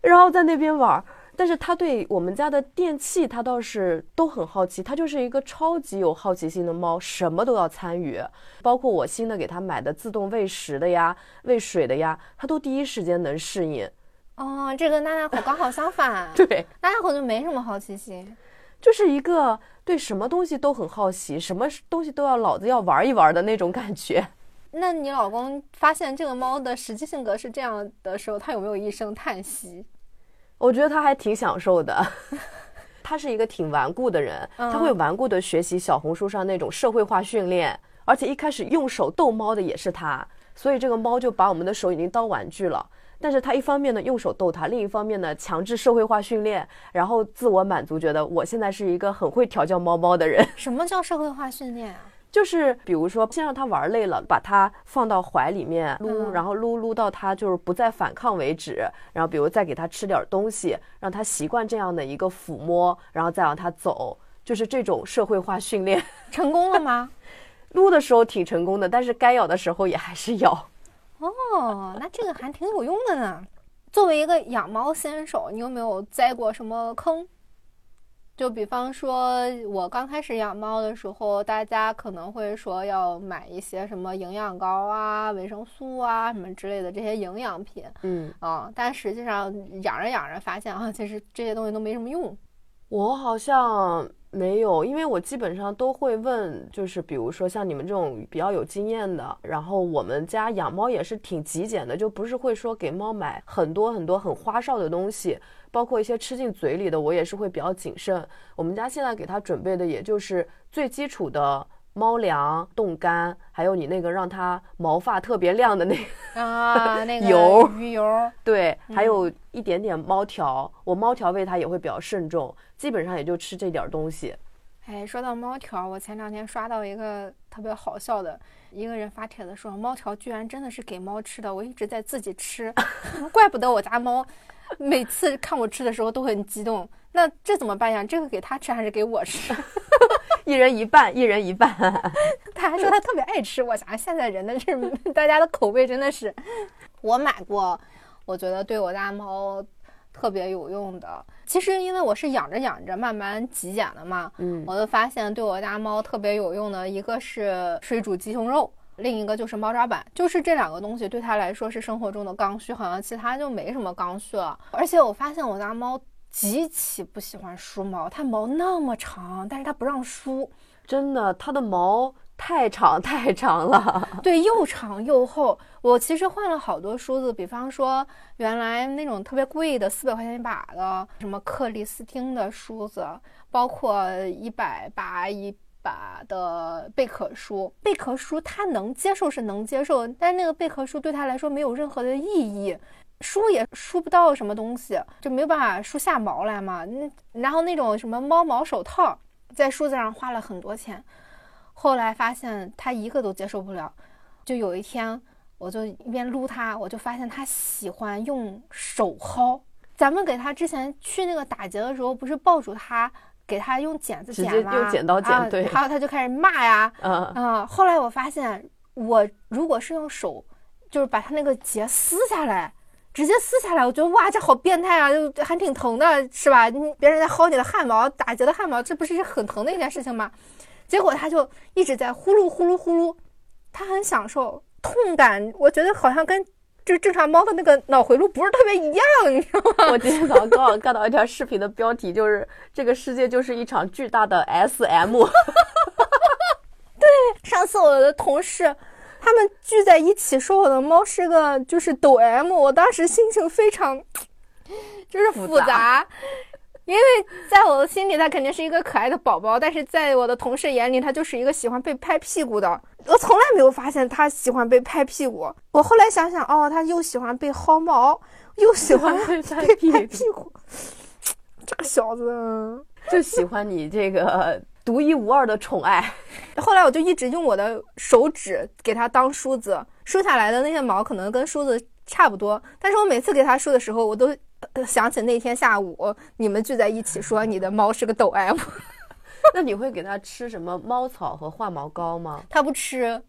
然后在那边玩，但是他对我们家的电器，他倒是都很好奇。他就是一个超级有好奇心的猫，什么都要参与，包括我新的给他买的自动喂食的呀、喂水的呀，他都第一时间能适应。哦，这跟娜娜口刚好相反，对，娜娜口就没什么好奇心，就是一个对什么东西都很好奇，什么东西都要老子要玩一玩的那种感觉。那你老公发现这个猫的实际性格是这样的时候，他有没有一声叹息？我觉得他还挺享受的。他是一个挺顽固的人，他会顽固的学习小红书上那种社会化训练，而且一开始用手逗猫的也是他，所以这个猫就把我们的手已经当玩具了。但是他一方面呢用手逗它，另一方面呢强制社会化训练，然后自我满足，觉得我现在是一个很会调教猫猫的人。什么叫社会化训练啊？就是比如说，先让他玩累了，把它放到怀里面撸，然后撸撸到他就是不再反抗为止。然后，比如再给他吃点东西，让他习惯这样的一个抚摸，然后再让他走，就是这种社会化训练。成功了吗？撸的时候挺成功的，但是该咬的时候也还是咬。哦，那这个还挺有用的呢。作为一个养猫新手，你有没有栽过什么坑？就比方说，我刚开始养猫的时候，大家可能会说要买一些什么营养膏啊、维生素啊什么之类的这些营养品，嗯啊，但实际上养着养着发现啊，其实这些东西都没什么用。我好像没有，因为我基本上都会问，就是比如说像你们这种比较有经验的，然后我们家养猫也是挺极简的，就不是会说给猫买很多很多很花哨的东西，包括一些吃进嘴里的，我也是会比较谨慎。我们家现在给它准备的也就是最基础的猫粮、冻干，还有你那个让它毛发特别亮的那个啊，那个油鱼油，对，还有一点点猫条，我猫条喂它也会比较慎重，基本上也就吃这点儿东西。哎，说到猫条，我前两天刷到一个特别好笑的，一个人发帖子说猫条居然真的是给猫吃的，我一直在自己吃，怪不得我家猫每次看我吃的时候都很激动。那这怎么办呀？这个给它吃还是给我吃？一人一半，一人一半。他还说他特别爱吃，我想现在人的是 大家的口味真的是，我买过，我觉得对我家猫特别有用的。其实因为我是养着养着慢慢极简的嘛，嗯我就发现对我家猫特别有用的一个是水煮鸡胸肉。另一个就是猫抓板，就是这两个东西对它来说是生活中的刚需，好像其他就没什么刚需了。而且我发现我家猫极其不喜欢梳毛，它毛那么长，但是它不让梳。真的，它的毛太长太长了。对，又长又厚。我其实换了好多梳子，比方说原来那种特别贵的四百块钱一把的，什么克里斯汀的梳子，包括一百把一把的贝壳梳。贝壳梳它能接受是能接受，但是那个贝壳梳对它来说没有任何的意义。梳也梳不到什么东西，就没有办法梳下毛来嘛。那然后那种什么猫毛手套，在梳子上花了很多钱，后来发现他一个都接受不了。就有一天，我就一边撸他，我就发现他喜欢用手薅。咱们给他之前去那个打结的时候，不是抱住他，给他用剪子剪吗？用剪刀剪啊对然后他就开始骂呀，嗯，啊，后来我发现，我如果是用手，就是把他那个结撕下来，直接撕下来，我觉得哇，这好变态啊，就还挺疼的，是吧？你别人在薅你的汗毛，打结的汗毛，这不是很疼的一件事情吗？结果他就一直在呼噜呼噜呼噜，他很享受痛感，我觉得好像跟就是正常猫的那个脑回路不是特别一样，你知道吗？我今天早上刚好看到一条视频的标题，就是这个世界就是一场巨大的 SM。对上次我的同事他们聚在一起说我的猫是个就是抖 M，我当时心情非常 就是复复杂。因为在我的心里它肯定是一个可爱的宝宝，但是在我的同事眼里，它就是一个喜欢被拍屁股的。我从来没有发现它喜欢被拍屁股，我后来想想，哦，它又喜欢被薅毛，又喜欢被 拍屁股，这个小子。就喜欢你这个独一无二的宠爱。后来我就一直用我的手指给它当梳子，梳下来的那些毛可能跟梳子差不多，但是我每次给它梳的时候，我都呃想起那天下午你们聚在一起说你的猫是个抖 M，那你会给它吃什么猫草和化毛膏吗？它不吃，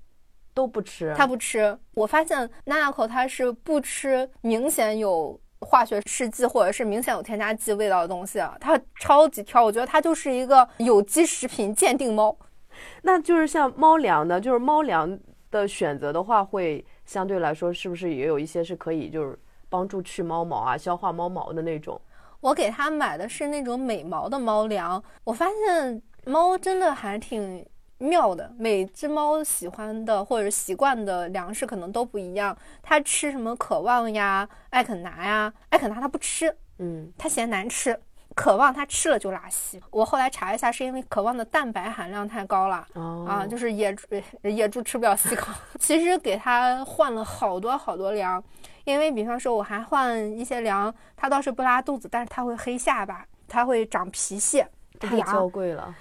都不吃。它不吃。我发现娜娜口它是不吃明显有化学试剂或者是明显有添加剂味道的东西，它超级挑。我觉得它就是一个有机食品鉴定猫。那就是像猫粮呢，就是猫粮的选择的话，会相对来说是不是也有一些是可以就是帮助去猫毛啊、消化猫毛的那种？我给它买的是那种美毛的猫粮，我发现猫真的还挺妙的，每只猫喜欢的或者习惯的粮食可能都不一样。它吃什么渴望呀、爱肯拿呀，爱肯拿它不吃，嗯，它嫌难吃。渴望它吃了就拉稀，我后来查一下，是因为渴望的蛋白含量太高了。哦啊，就是野猪，野猪吃不了细糠。其实给它换了好多好多粮，因为比方说我还换一些粮，它倒是不拉肚子，但是它会黑下巴，它会长皮屑。太娇粮，贵了。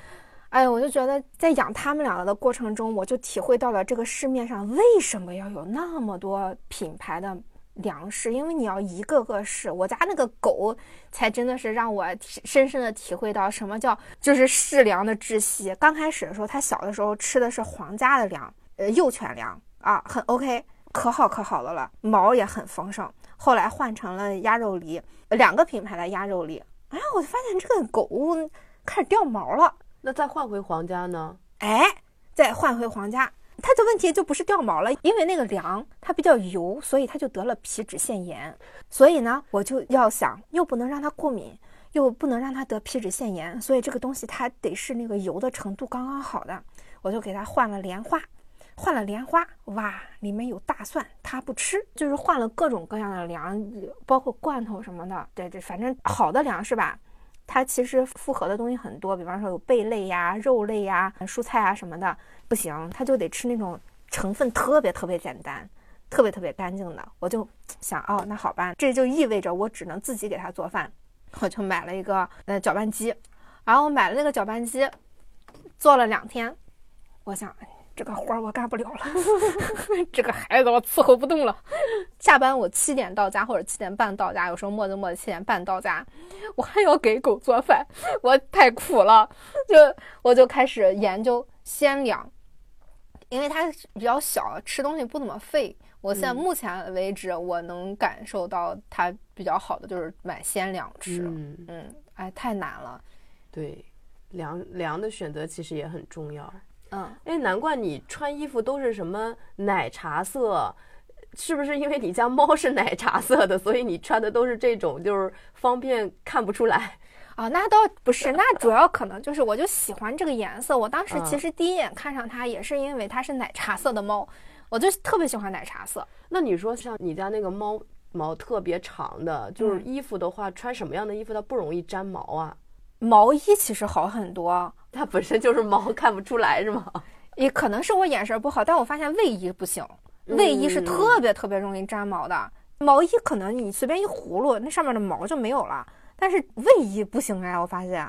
哎，我就觉得在养它们两个的过程中，我就体会到了这个市面上为什么要有那么多品牌的粮食，因为你要一个个试。我家那个狗才真的是让我深深的体会到什么叫就是试粮的窒息。刚开始的时候，它小的时候吃的是皇家的粮，呃，幼犬粮啊，很 OK，可好可好的了，毛也很丰盛。后来换成了鸭肉梨，两个品牌的鸭肉梨。哎呀，我就发现这个狗开始掉毛了。那再换回皇家呢？哎，再换回皇家，它的问题就不是掉毛了，因为那个粮它比较油，所以它就得了皮脂腺炎。所以呢，我就要想，又不能让它过敏，又不能让它得皮脂腺炎，所以这个东西它得是那个油的程度刚刚好的。我就给它换了莲花，换了莲花，哇，里面有大蒜，它不吃，就是换了各种各样的粮，包括罐头什么的。对对，反正好的粮是吧？它其实复合的东西很多，比方说有贝类呀、肉类呀、蔬菜啊什么的，不行，它就得吃那种成分特别特别简单、特别特别干净的。我就想，哦，那好吧，这就意味着我只能自己给它做饭。我就买了一个呃搅拌机，然后我买了那个搅拌机，做了两天，我想。这个活儿我干不了了，这个孩子我伺候不动了。下班我七点到家或者七点半到家，有时候磨着磨着七点半到家，我还要给狗做饭，我太苦了。就我就开始研究鲜粮，因为它比较小，吃东西不怎么费。我现在目前为止，我能感受到它比较好的就是买鲜粮吃。嗯嗯，哎，太难了。对，粮粮的选择其实也很重要。嗯，哎，难怪你穿衣服都是什么奶茶色，是不是因为你家猫是奶茶色的，所以你穿的都是这种，就是方便看不出来？啊，那倒 不是，那主要可能就是我就喜欢这个颜色。我当时其实第一眼看上它也是因为它是奶茶色的猫，我就特别喜欢奶茶色。那你说像你家那个猫毛特别长的，就是衣服的话，穿什么样的衣服它不容易粘毛啊？毛衣其实好很多，它本身就是毛，看不出来是吗？也可能是我眼神不好，但我发现卫衣不行，卫衣是特别特别容易粘毛的。毛衣可能你随便一葫芦，那上面的毛就没有了，但是卫衣不行哎，我发现。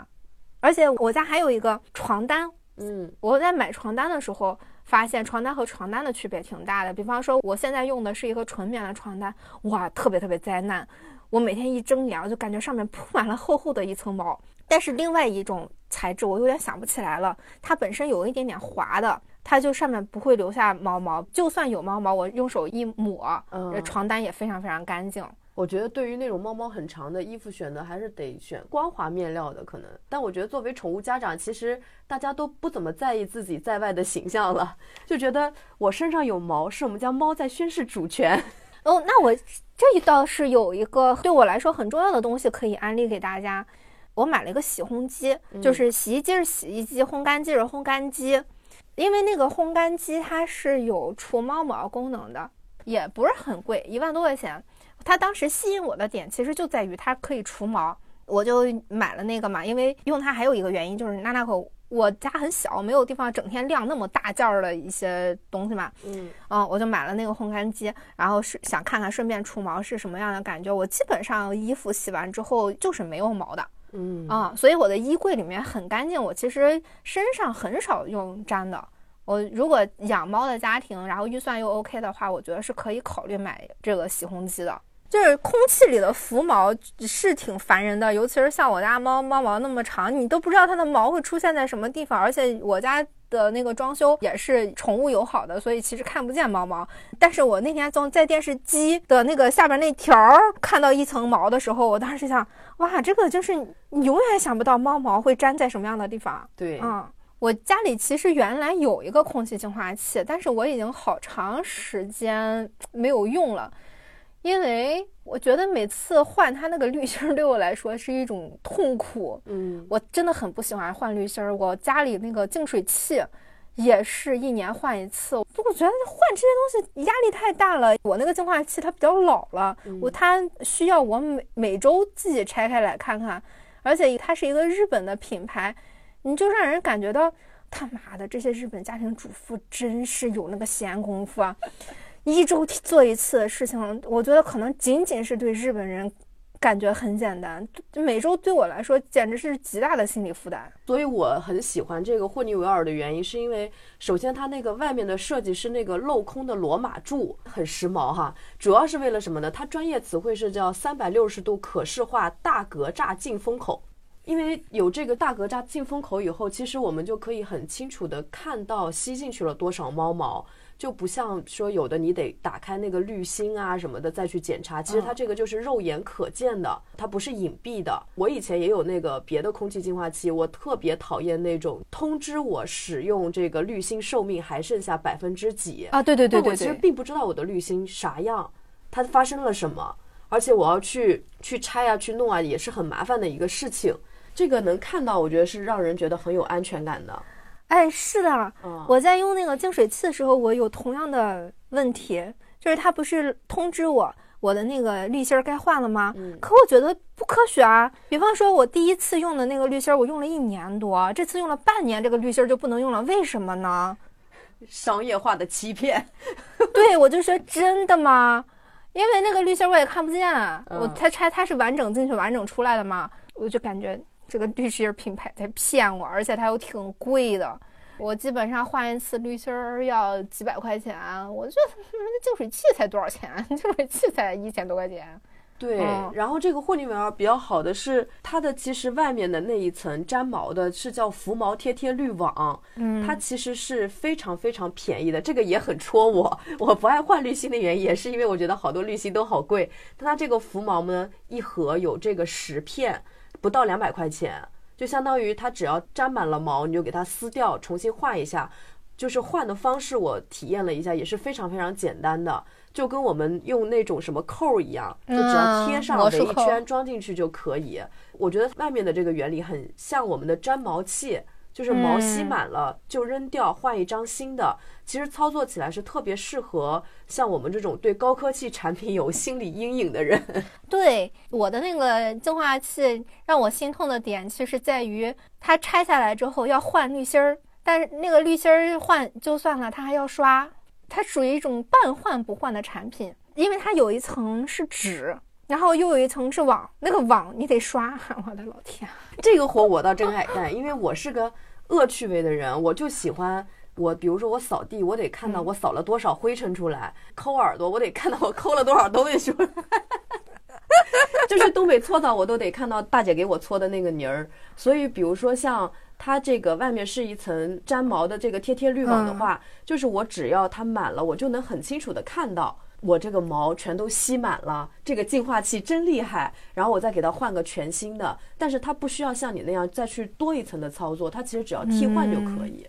而且我家还有一个床单，嗯，我在买床单的时候发现床单和床单的区别挺大的。比方说我现在用的是一个纯棉的床单，哇，特别特别灾难，我每天一睁眼，我就感觉上面铺满了厚厚的一层毛。但是另外一种材质我有点想不起来了，它本身有一点点滑的，它就上面不会留下毛毛，就算有毛毛，我用手一抹，嗯，床单也非常非常干净。我觉得对于那种猫毛很长的衣服，选择还是得选光滑面料的可能。但我觉得作为宠物家长，其实大家都不怎么在意自己在外的形象了，就觉得我身上有毛是我们家猫在宣示主权。哦，那我这一倒是有一个对我来说很重要的东西可以安利给大家。我买了一个洗烘机，就是洗衣机是洗衣机，烘干机是烘干机。因为那个烘干机它是有除猫毛功能的，也不是很贵，一万多块钱。它当时吸引我的点其实就在于它可以除毛，我就买了那个嘛。因为用它还有一个原因就是娜娜口，我家很小，没有地方整天晾那么大件儿的一些东西嘛。嗯嗯，我就买了那个烘干机，然后是想看看顺便除毛是什么样的感觉。我基本上衣服洗完之后就是没有毛的。嗯啊，所以我的衣柜里面很干净，我其实身上很少用粘的。我如果养猫的家庭，然后预算又 OK 的话，我觉得是可以考虑买这个洗烘机的。就是空气里的浮毛是挺烦人的，尤其是像我家猫，猫毛那么长，你都不知道它的毛会出现在什么地方。而且我家的那个装修也是宠物友好的，所以其实看不见猫毛。但是我那天从在电视机的那个下边那条看到一层毛的时候，我当时想，哇，这个就是你永远想不到猫毛会粘在什么样的地方。对，嗯，我家里其实原来有一个空气净化器，但是我已经好长时间没有用了。因为我觉得每次换它那个滤芯儿对我来说是一种痛苦，嗯，我真的很不喜欢换滤芯儿。我家里那个净水器也是一年换一次，我觉得换这些东西压力太大了。我那个净化器它比较老了，我它需要我每每周自己拆开来看看，而且它是一个日本的品牌，你就让人感觉到他妈的这些日本家庭主妇真是有那个闲工夫啊。一周做一次事情，我觉得可能仅仅是对日本人感觉很简单，每周对我来说简直是极大的心理负担。所以我很喜欢这个霍尼韦尔的原因，是因为首先它那个外面的设计是那个镂空的罗马柱，很时髦哈。主要是为了什么呢？它专业词汇是叫三百六十度可视化大格栅进风口。因为有这个大格栅进风口以后，其实我们就可以很清楚的看到吸进去了多少猫毛。就不像说有的你得打开那个滤芯啊什么的再去检查，其实它这个就是肉眼可见的，它不是隐蔽的。我以前也有那个别的空气净化器，我特别讨厌那种通知我使用这个滤芯寿命还剩下百分之几啊，对对对对我其实并不知道我的滤芯啥样，它发生了什么，而且我要去去拆啊去弄啊，也是很麻烦的一个事情。这个能看到，我觉得是让人觉得很有安全感的。哎，是的，我在用那个净水器的时候，我有同样的问题，就是它不是通知我我的那个滤芯该换了吗？嗯，可我觉得不科学啊。比方说，我第一次用的那个滤芯，我用了一年多，这次用了半年，这个滤芯就不能用了，为什么呢？商业化的欺骗。对，我就说真的吗？因为那个滤芯我也看不见，我它拆它是完整进去完整出来的嘛，我就感觉。这个滤芯品牌在骗我，而且它又挺贵的。我基本上换一次滤芯儿要几百块钱，我觉得净水器才多少钱？净水器才一千多块钱。对，然后这个霍尼韦尔比较好的是它的其实外面的那一层粘毛的是叫浮毛贴贴滤网，嗯，它其实是非常非常便宜的。这个也很戳我，我不爱换滤芯的原因也是因为我觉得好多滤芯都好贵。但它这个浮毛呢，一盒有这个十片。不到两百块钱，就相当于它只要沾满了毛，你就给它撕掉，重新换一下。就是换的方式，我体验了一下，也是非常非常简单的，就跟我们用那种什么扣一样，就只要贴上围一圈装进去就可以。我觉得外面的这个原理很像我们的粘毛器。就是毛吸满了就扔掉，换一张新的。其实操作起来是特别适合像我们这种对高科技产品有心理阴影的人。对我的那个净化器，让我心痛的点其实在于它拆下来之后要换滤芯儿，但是那个滤芯儿换就算了，它还要刷，它属于一种半换不换的产品，因为它有一层是纸。然后又有一层是网，那个网你得刷，我的老天，这个活我倒真爱干，因为我是个恶趣味的人，我就喜欢我，比如说我扫地，我得看到我扫了多少灰尘出来；抠耳朵，我得看到我抠了多少东西出来。就是东北搓澡，我都得看到大姐给我搓的那个泥儿。所以，比如说像它这个外面是一层粘毛的这个贴贴滤网的话，就是我只要它满了，我就能很清楚的看到。我这个毛全都吸满了，这个净化器真厉害。然后我再给它换个全新的，但是它不需要像你那样再去多一层的操作，它其实只要替换就可以。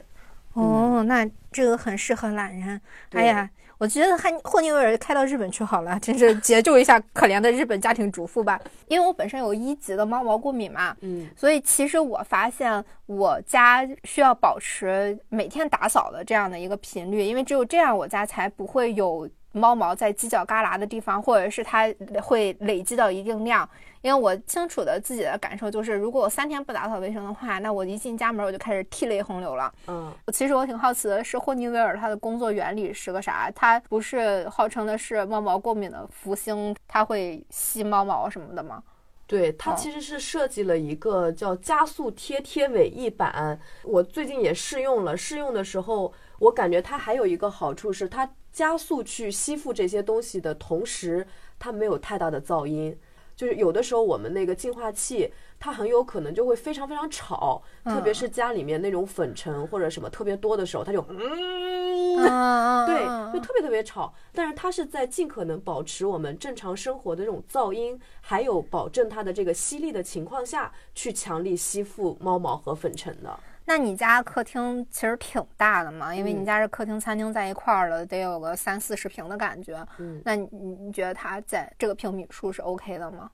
哦，那这个很适合懒人。哎呀，我觉得汉霍尼韦尔开到日本去好了，真是解救一下可怜的日本家庭主妇吧。因为我本身有一级的猫毛过敏嘛，嗯，所以其实我发现我家需要保持每天打扫的这样的一个频率，因为只有这样我家才不会有。猫毛在犄角旮旯的地方，或者是它会累积到一定量。因为我清楚的自己的感受就是，如果我三天不打扫卫生的话，那我一进家门我就开始涕泪横流了。嗯，其实我挺好奇的是，霍尼韦尔它的工作原理是个啥？它不是号称的是猫毛过敏的福星，它会吸猫毛什么的吗？对，它其实是设计了一个叫加速贴贴尾翼板。我最近也试用了，试用的时候我感觉它还有一个好处是它。加速去吸附这些东西的同时，它没有太大的噪音。就是有的时候我们那个净化器，它很有可能就会非常非常吵，特别是家里面那种粉尘或者什么特别多的时候，它就嗯，对，就特别特别吵。但是它是在尽可能保持我们正常生活的这种噪音，还有保证它的这个吸力的情况下去强力吸附猫毛和粉尘的。那你家客厅其实挺大的嘛，因为你家是客厅、餐厅在一块儿了，得有个三四十平的感觉。嗯，那你你觉得它在这个平米数是 OK 的吗？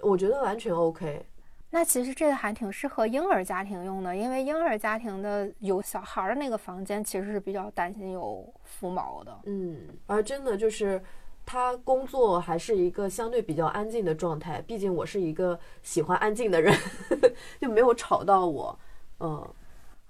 我觉得完全 OK。那其实这个还挺适合婴儿家庭用的，因为婴儿家庭的有小孩儿的那个房间其实是比较担心有浮毛的。嗯，而真的就是他工作还是一个相对比较安静的状态，毕竟我是一个喜欢安静的人，就没有吵到我。嗯，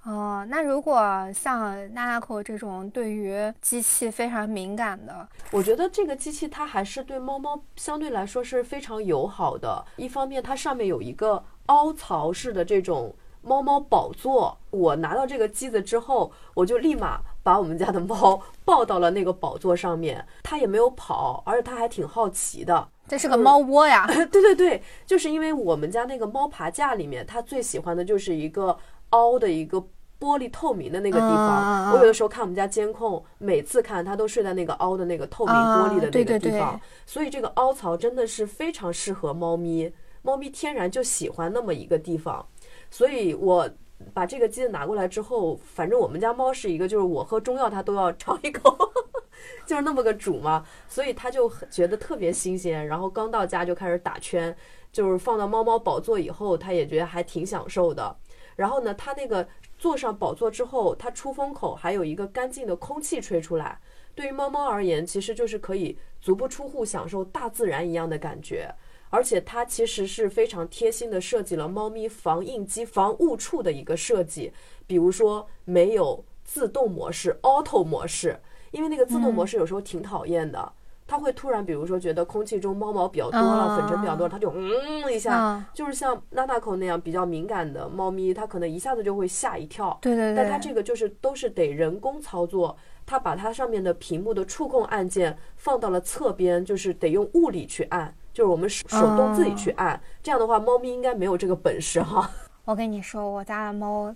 哦，那如果像娜娜口这种对于机器非常敏感的，我觉得这个机器它还是对猫猫相对来说是非常友好的。一方面，它上面有一个凹槽式的这种猫猫宝座，我拿到这个机子之后，我就立马把我们家的猫 抱到了那个宝座上面，它也没有跑，而且它还挺好奇的。这是个猫窝呀！对对对，就是因为我们家那个猫爬架里面，它最喜欢的就是一个。凹的一个玻璃透明的那个地方。我有的时候看我们家监控，每次看它都睡在那个凹的那个透明玻璃的那个地方，所以这个凹槽真的是非常适合猫咪。猫咪天然就喜欢那么一个地方，所以我把这个机子拿过来之后，反正我们家猫是一个，就是我喝中药它都要尝一口，就是那么个主嘛，所以它就觉得特别新鲜。然后刚到家就开始打圈，就是放到猫猫宝座以后，它也觉得还挺享受的。然后呢，它那个坐上宝座之后，它出风口还有一个干净的空气吹出来，对于猫猫而言，其实就是可以足不出户享受大自然一样的感觉。而且它其实是非常贴心的设计了猫咪防应激、防误触的一个设计，比如说没有自动模式 （auto 模式），因为那个自动模式有时候挺讨厌的，它会突然，比如说觉得空气中猫毛比较多了、粉尘比较多，它就嗯一下，就是像娜娜口那样比较敏感的猫咪，它可能一下子就会吓一跳。对对对。但它这个就是都是得人工操作，它把它上面的屏幕的触控按键放到了侧边，就是得用物理去按。就是我们手手动自己去按，这样的话，猫咪应该没有这个本事哈。我跟你说，我家的猫，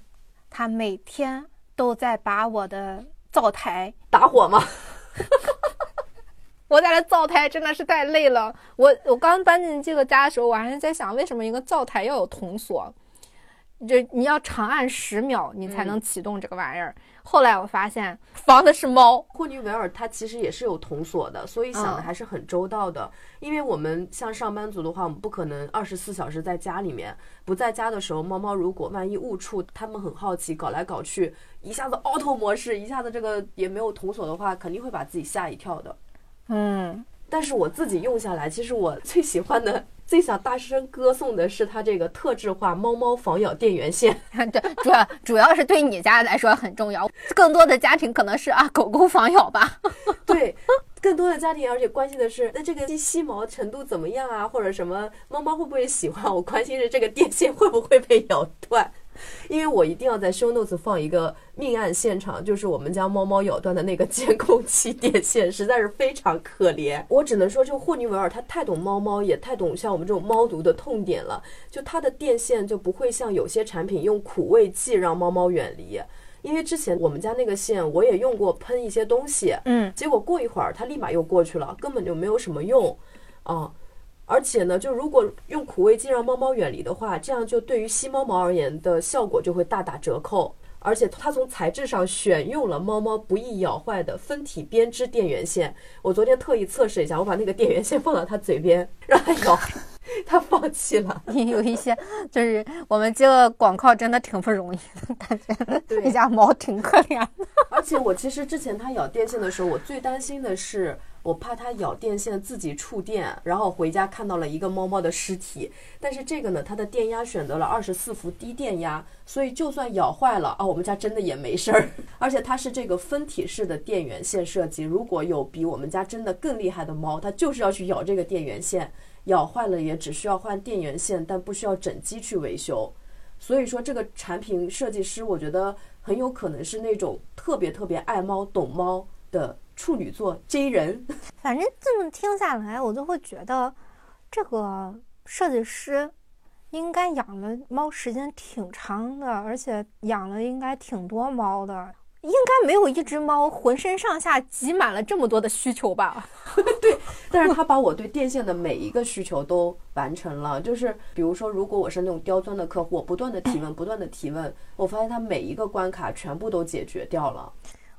它每天都在把我的灶台打火吗？我家的灶台真的是太累了。我我刚搬进这个家的时候，我还是在想，为什么一个灶台要有铜锁？就你要长按十秒，你才能启动这个玩意儿。后来我发现 防的是猫。霍尼韦尔它其实也是有铜锁的，所以想的还是很周到的。因为我们像上班族的话，我们不可能二十四小时在家里面。不在家的时候，猫猫如果万一误触，它们很好奇，搞来搞去，一下子 auto 模式，一下子这个也没有铜锁的话，肯定会把自己吓一跳的。嗯，但是我自己用下来，其实我最喜欢的。最想大声歌颂的是它这个特制化猫猫防咬电源线，对，主要 主要是对你家来说很重要，更多的家庭可能是啊狗狗防咬吧。对，更多的家庭而且关心的是那这个吸毛程度怎么样啊，或者什么猫猫会不会喜欢？我关心是这个电线会不会被咬断。因为我一定要在 show notes 放一个命案现场，就是我们家猫猫咬断的那个监控器电线，实在是非常可怜。我只能说，就霍尼韦尔他太懂猫猫，也太懂像我们这种猫奴的痛点了。就它的电线就不会像有些产品用苦味剂让猫猫远离，因为之前我们家那个线我也用过喷一些东西，嗯，结果过一会儿它立马又过去了，根本就没有什么用，啊。而且呢，就如果用苦味剂让猫猫远离的话，这样就对于吸猫毛而言的效果就会大打折扣。而且它从材质上选用了猫猫不易咬坏的分体编织电源线。我昨天特意测试一下，我把那个电源线放到它嘴边让它咬，它放弃了。也有一些就是我们接个广告真的挺不容易的，感觉对 家猫挺可怜的。而且我其实之前它咬电线的时候，我最担心的是。我怕它咬电线自己触电，然后回家看到了一个猫猫的尸体。但是这个呢，它的电压选择了二十四伏低电压，所以就算咬坏了啊，我们家真的也没事儿。而且它是这个分体式的电源线设计，如果有比我们家真的更厉害的猫，它就是要去咬这个电源线，咬坏了也只需要换电源线，但不需要整机去维修。所以说这个产品设计师，我觉得很有可能是那种特别特别爱猫、懂猫的。处女座 J 人，反正这么听下来，我就会觉得这个设计师应该养了猫时间挺长的，而且养了应该挺多猫的，应该没有一只猫浑身上下挤满了这么多的需求吧？对，但是他把我对电线的每一个需求都完成了，就是比如说，如果我是那种刁钻的客户，不断的提问，不断的提问，我发现他每一个关卡全部都解决掉了。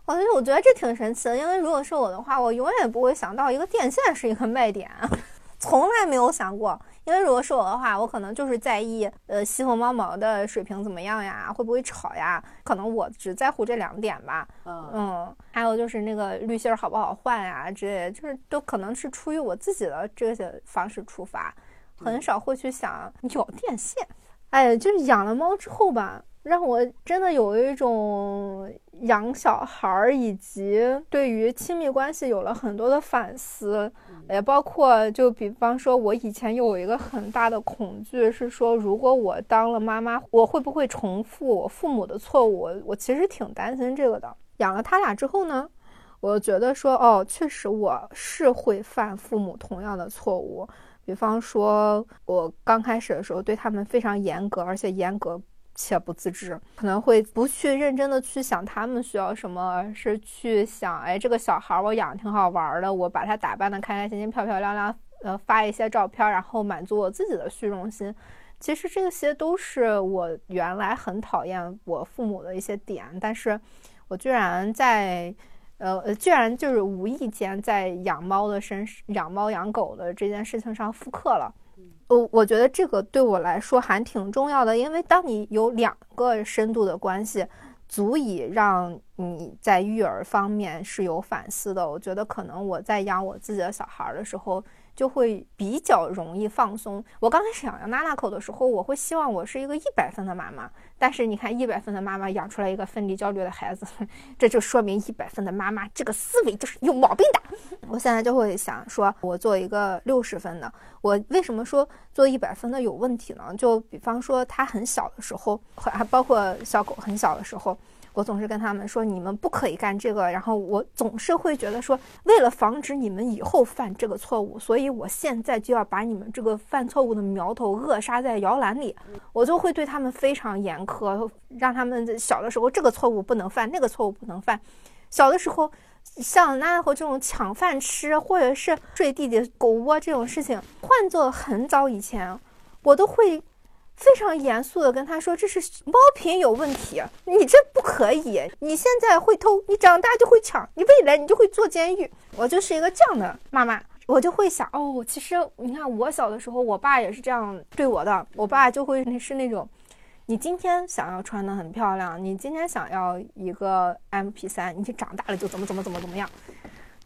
我觉得我觉得这挺神奇的，因为如果是我的话，我永远不会想到一个电线是一个卖点，从来没有想过。因为如果是我的话，我可能就是在意呃吸附猫毛的水平怎么样呀，会不会吵呀，可能我只在乎这两点吧。嗯，还有就是那个滤芯好不好换呀之类的，就是都可能是出于我自己的这些方式出发，很少会去想有电线。哎，就是养了猫之后吧。让我真的有一种养小孩儿以及对于亲密关系有了很多的反思，也包括就比方说，我以前有一个很大的恐惧是说，如果我当了妈妈，我会不会重复我父母的错误？我其实挺担心这个的。养了他俩之后呢，我觉得说，哦，确实我是会犯父母同样的错误，比方说，我刚开始的时候对他们非常严格，而且严格。且不自知，可能会不去认真的去想他们需要什么，而是去想，哎，这个小孩我养挺好玩的，我把他打扮的开开心心、漂漂亮亮，呃，发一些照片，然后满足我自己的虚荣心。其实这些都是我原来很讨厌我父母的一些点，但是我居然在，呃，居然就是无意间在养猫的身、养猫养狗的这件事情上复刻了。我我觉得这个对我来说还挺重要的，因为当你有两个深度的关系，足以让你在育儿方面是有反思的。我觉得可能我在养我自己的小孩的时候。就会比较容易放松。我刚开始养拉拉口的时候，我会希望我是一个一百分的妈妈。但是你看，一百分的妈妈养出来一个分离焦虑的孩子，这就说明一百分的妈妈这个思维就是有毛病的。我现在就会想说，我做一个六十分的。我为什么说做一百分的有问题呢？就比方说他很小的时候，还包括小狗很小的时候。我总是跟他们说，你们不可以干这个。然后我总是会觉得说，为了防止你们以后犯这个错误，所以我现在就要把你们这个犯错误的苗头扼杀在摇篮里。我就会对他们非常严苛，让他们小的时候这个错误不能犯，那个错误不能犯。小的时候，像拉拉猴这种抢饭吃，或者是睡弟弟狗窝这种事情，换做很早以前，我都会。非常严肃的跟他说：“这是猫品有问题，你这不可以。你现在会偷，你长大就会抢，你未来你就会坐监狱。”我就是一个这样的妈妈，我就会想哦，其实你看我小的时候，我爸也是这样对我的。我爸就会是那种，你今天想要穿的很漂亮，你今天想要一个 MP 三，你长大了就怎么怎么怎么怎么样。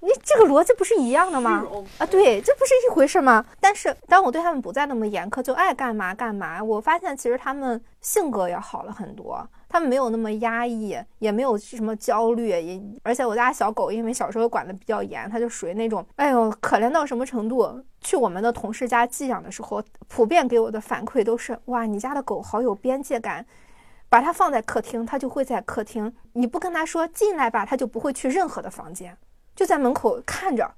你这个逻辑不是一样的吗？啊，对，这不是一回事吗？但是当我对他们不再那么严苛，就爱干嘛干嘛，我发现其实他们性格也好了很多，他们没有那么压抑，也没有什么焦虑，也而且我家小狗因为小时候管的比较严，它就属于那种，哎呦，可怜到什么程度？去我们的同事家寄养的时候，普遍给我的反馈都是，哇，你家的狗好有边界感，把它放在客厅，它就会在客厅，你不跟它说进来吧，它就不会去任何的房间。就在门口看着，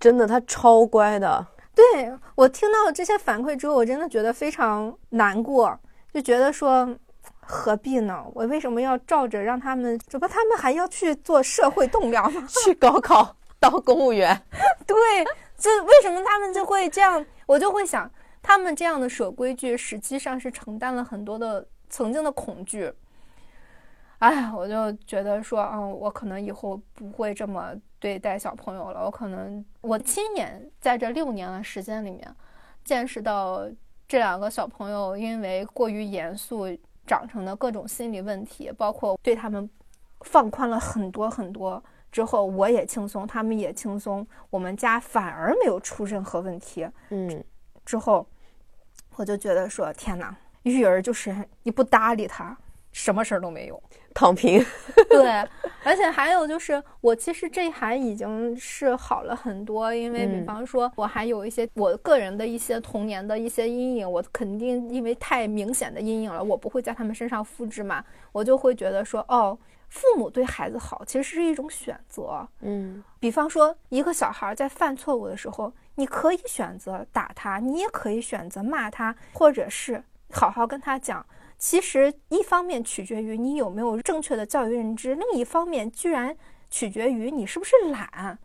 真的，他超乖的。对我听到这些反馈之后，我真的觉得非常难过，就觉得说何必呢？我为什么要照着让他们？怎么他们还要去做社会栋梁，去高考当公务员？对，这为什么他们就会这样？我就会想，他们这样的守规矩，实际上是承担了很多的曾经的恐惧。哎，我就觉得说，嗯，我可能以后不会这么对待小朋友了。我可能我亲眼在这六年的时间里面，见识到这两个小朋友因为过于严肃长成的各种心理问题，包括对他们放宽了很多很多之后，我也轻松，他们也轻松，我们家反而没有出任何问题。嗯，之后我就觉得说，天哪，育儿就是你不搭理他，什么事儿都没有。躺平，对，而且还有就是，我其实这还已经是好了很多，因为比方说，我还有一些我个人的一些童年的一些阴影，我肯定因为太明显的阴影了，我不会在他们身上复制嘛，我就会觉得说，哦，父母对孩子好其实是一种选择，嗯，比方说一个小孩在犯错误的时候，你可以选择打他，你也可以选择骂他，或者是好好跟他讲。其实一方面取决于你有没有正确的教育认知，另一方面居然取决于你是不是懒。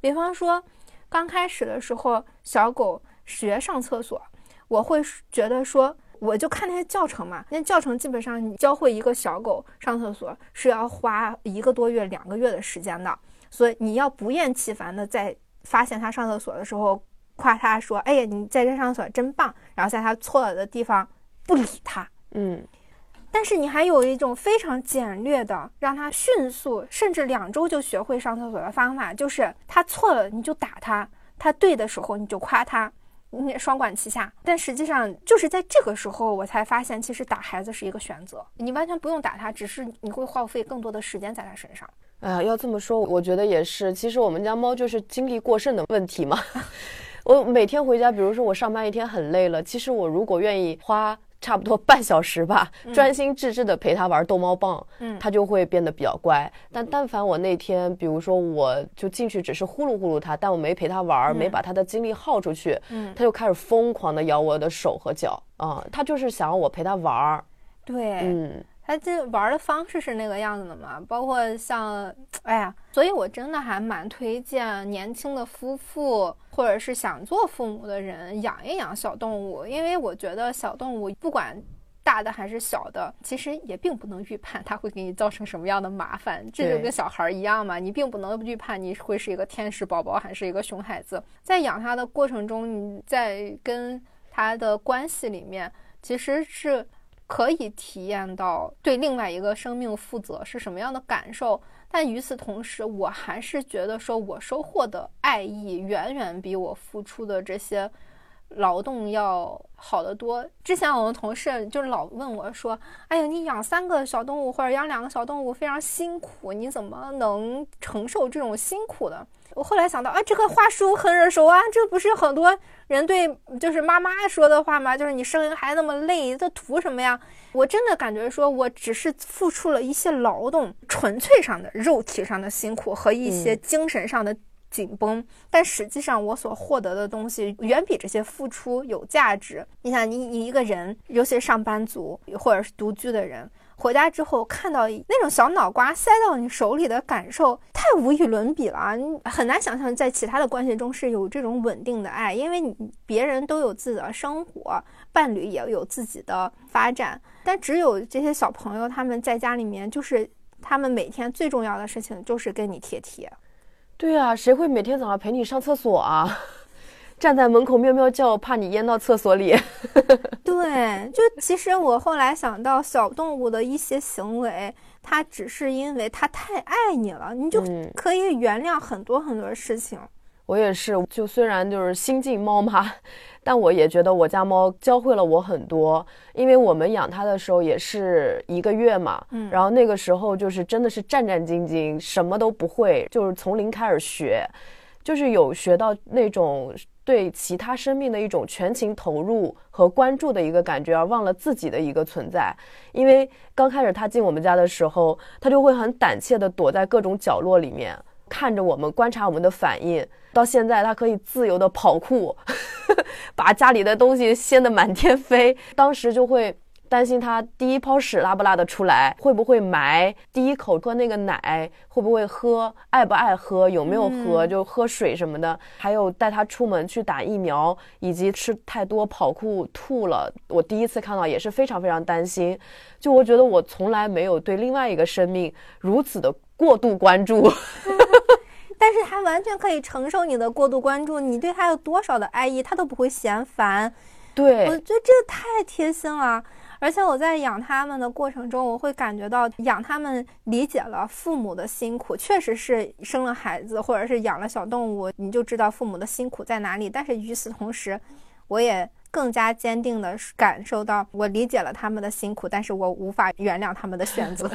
比方说，刚开始的时候，小狗学上厕所，我会觉得说，我就看那些教程嘛，那教程基本上你教会一个小狗上厕所是要花一个多月、两个月的时间的，所以你要不厌其烦的在发现它上厕所的时候夸它说：“哎呀，你在这上厕所真棒！”然后在它错了的地方不理它。嗯，但是你还有一种非常简略的，让他迅速，甚至两周就学会上厕所的方法，就是他错了你就打他，他对的时候你就夸他，你双管齐下。但实际上就是在这个时候，我才发现其实打孩子是一个选择，你完全不用打他，只是你会耗费更多的时间在他身上。哎呀，要这么说，我觉得也是。其实我们家猫就是精力过剩的问题嘛。我每天回家，比如说我上班一天很累了，其实我如果愿意花。差不多半小时吧，专心致志的陪他玩逗猫棒，嗯，他就会变得比较乖。但但凡我那天，比如说我就进去只是呼噜呼噜他，但我没陪他玩，没把他的精力耗出去，嗯，他就开始疯狂的咬我的手和脚。啊，他就是想要我陪他玩。对，嗯，他这玩的方式是那个样子的嘛？包括像，哎呀，所以我真的还蛮推荐年轻的夫妇或者是想做父母的人养一养小动物，因为我觉得小动物不管。大的还是小的，其实也并不能预判它会给你造成什么样的麻烦。这就跟小孩一样嘛，你并不能预判你会是一个天使宝宝还是一个熊孩子。在养它的过程中，你在跟它的关系里面，其实是可以体验到对另外一个生命负责是什么样的感受。但与此同时，我还是觉得说我收获的爱意远远比我付出的这些。劳动要好得多。之前我的同事就老问我说：“哎呀，你养三个小动物或者养两个小动物非常辛苦，你怎么能承受这种辛苦的？”我后来想到啊，这个话术很耳熟啊，这不是很多人对就是妈妈说的话嘛？就是你生一个孩子那么累，这图什么呀？我真的感觉说我只是付出了一些劳动，纯粹上的肉体上的辛苦和一些精神上的。紧绷，但实际上我所获得的东西远比这些付出有价值。你想，你你一个人，尤其是上班族或者是独居的人，回家之后看到那种小脑瓜塞到你手里的感受，太无与伦比了。你很难想象在其他的关系中是有这种稳定的爱，因为你别人都有自己的生活，伴侣也有自己的发展，但只有这些小朋友，他们在家里面，就是他们每天最重要的事情就是跟你贴贴。对啊，谁会每天早上陪你上厕所啊？站在门口喵喵叫，怕你淹到厕所里。对，就其实我后来想到小动物的一些行为，它只是因为它太爱你了，你就可以原谅很多很多事情。我也是，就虽然就是新晋猫妈，但我也觉得我家猫教会了我很多。因为我们养它的时候也是一个月嘛，嗯，然后那个时候就是真的是战战兢兢，什么都不会，就是从零开始学，就是有学到那种对其他生命的一种全情投入和关注的一个感觉，而忘了自己的一个存在。因为刚开始他进我们家的时候，他就会很胆怯地躲在各种角落里面。看着我们，观察我们的反应，到现在他可以自由地跑酷，把家里的东西掀得满天飞。当时就会担心他第一泡屎拉不拉得出来，会不会埋，第一口喝那个奶会不会喝，爱不爱喝，有没有喝，就喝水什么的。还有带他出门去打疫苗，以及吃太多跑酷吐了，我第一次看到也是非常非常担心。就我觉得我从来没有对另外一个生命如此的过度关注。但是他完全可以承受你的过度关注，你对他有多少的爱意，他都不会嫌烦。对，我觉得这个太贴心了。而且我在养它们的过程中，我会感觉到养它们理解了父母的辛苦，确实是生了孩子或者是养了小动物，你就知道父母的辛苦在哪里。但是与此同时，我也更加坚定的感受到，我理解了他们的辛苦，但是我无法原谅他们的选择。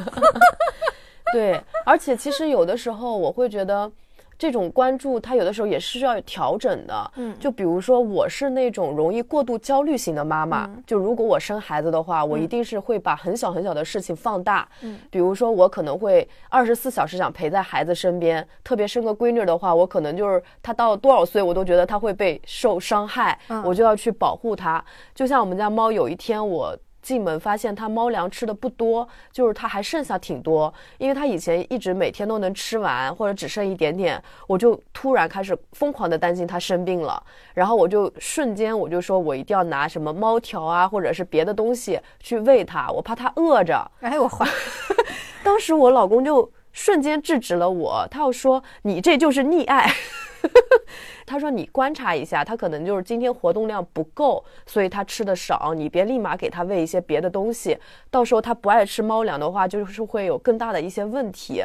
对，而且其实有的时候我会觉得。这种关注，它有的时候也是需要调整的。嗯，就比如说，我是那种容易过度焦虑型的妈妈。就如果我生孩子的话，我一定是会把很小很小的事情放大。嗯，比如说，我可能会二十四小时想陪在孩子身边。特别生个闺女的话，我可能就是她到多少岁，我都觉得她会被受伤害，我就要去保护她。就像我们家猫，有一天我。进门发现它猫粮吃的不多，就是它还剩下挺多，因为它以前一直每天都能吃完，或者只剩一点点，我就突然开始疯狂的担心它生病了，然后我就瞬间我就说我一定要拿什么猫条啊，或者是别的东西去喂它，我怕它饿着。哎，我怀，当时我老公就瞬间制止了我，他要说你这就是溺爱。他说：“你观察一下，他可能就是今天活动量不够，所以他吃的少。你别立马给他喂一些别的东西，到时候他不爱吃猫粮的话，就是会有更大的一些问题。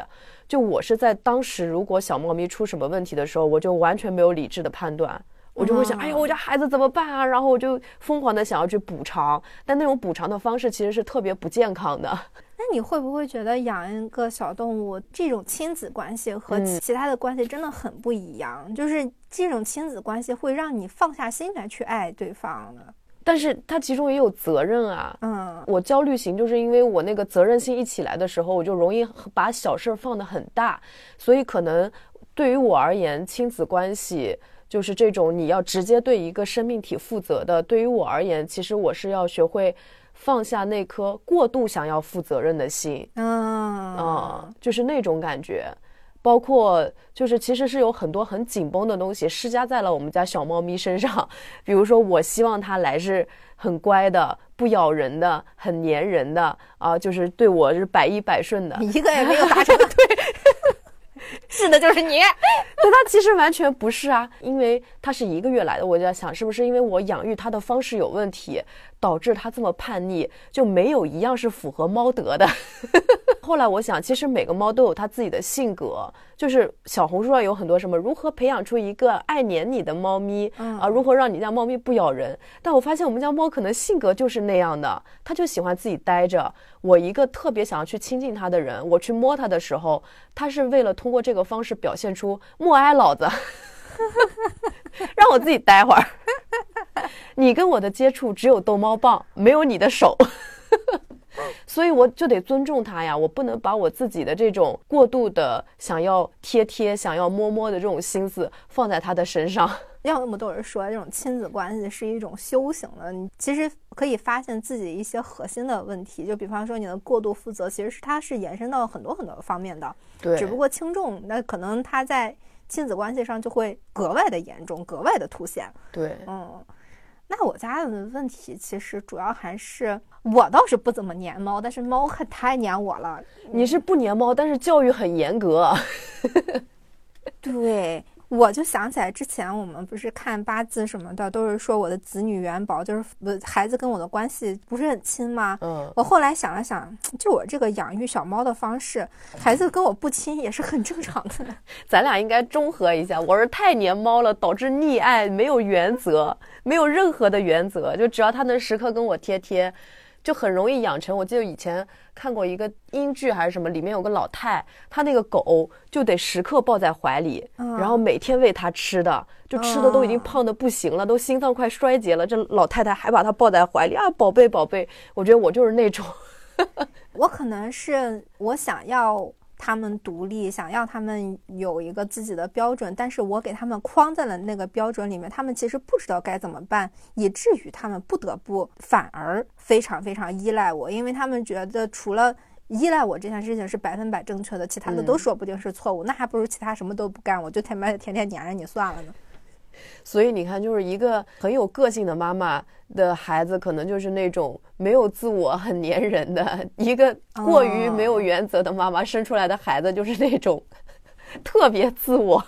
就我是在当时，如果小猫咪出什么问题的时候，我就完全没有理智的判断，我就会想：哎呀，我家孩子怎么办啊？然后我就疯狂的想要去补偿，但那种补偿的方式其实是特别不健康的。”那你会不会觉得养一个小动物这种亲子关系和其他的关系真的很不一样？就是这种亲子关系会让你放下心来去爱对方的，但是它其中也有责任啊。嗯，我焦虑型就是因为我那个责任心一起来的时候，我就容易把小事儿放得很大，所以可能对于我而言，亲子关系。就是这种你要直接对一个生命体负责的。对于我而言，其实我是要学会放下那颗过度想要负责任的心，嗯啊，就是那种感觉。包括就是其实是有很多很紧绷的东西施加在了我们家小猫咪身上，比如说我希望它来是很乖的、不咬人的、很粘人的啊，就是对我是百依百顺的，一个也没有达成。对，是的，就是你。但它其实完全不是啊，因为它是一个月来的，我就在想是不是因为我养育它的方式有问题。导致它这么叛逆，就没有一样是符合猫德的。后来我想，其实每个猫都有它自己的性格，就是小红书上有很多什么如何培养出一个爱黏你的猫咪啊，如何让你家猫咪不咬人。但我发现我们家猫可能性格就是那样的，它就喜欢自己待着。我一个特别想要去亲近它的人，我去摸它的时候，它是为了通过这个方式表现出默哀老子。让我自己待会儿。你跟我的接触只有逗猫棒，没有你的手，所以我就得尊重他呀。我不能把我自己的这种过度的想要贴贴、想要摸摸的这种心思放在他的身上。要那么多人说这种亲子关系是一种修行的，你其实可以发现自己一些核心的问题。就比方说你的过度负责，其实是它是延伸到很多很多方面的。对，只不过轻重，那可能他在。亲子关系上就会格外的严重，格外的凸显。对，嗯，那我家的问题其实主要还是我倒是不怎么粘猫，但是猫可太粘我了。你是不粘猫，但是教育很严格。对。我就想起来之前我们不是看八字什么的，都是说我的子女元宝，就是孩子跟我的关系不是很亲吗？嗯，我后来想了想，就我这个养育小猫的方式，孩子跟我不亲也是很正常的。咱俩应该中和一下，我是太黏猫了，导致溺爱，没有原则，没有任何的原则，就只要它能时刻跟我贴贴。就很容易养成。我记得以前看过一个英剧还是什么，里面有个老太，她那个狗就得时刻抱在怀里，然后每天喂它吃的，就吃的都已经胖的不行了，都心脏快衰竭了。这老太太还把它抱在怀里啊，宝贝宝贝。我觉得我就是那种，我可能是我想要。他们独立，想要他们有一个自己的标准，但是我给他们框在了那个标准里面，他们其实不知道该怎么办，以至于他们不得不反而非常非常依赖我，因为他们觉得除了依赖我这件事情是百分百正确的，其他的都说不定是错误，那还不如其他什么都不干，我就他妈 天天黏着你算了呢。所以你看，就是一个很有个性的妈妈的孩子，可能就是那种没有自我、很粘人的；一个过于没有原则的妈妈生出来的孩子，就是那种 特别自我。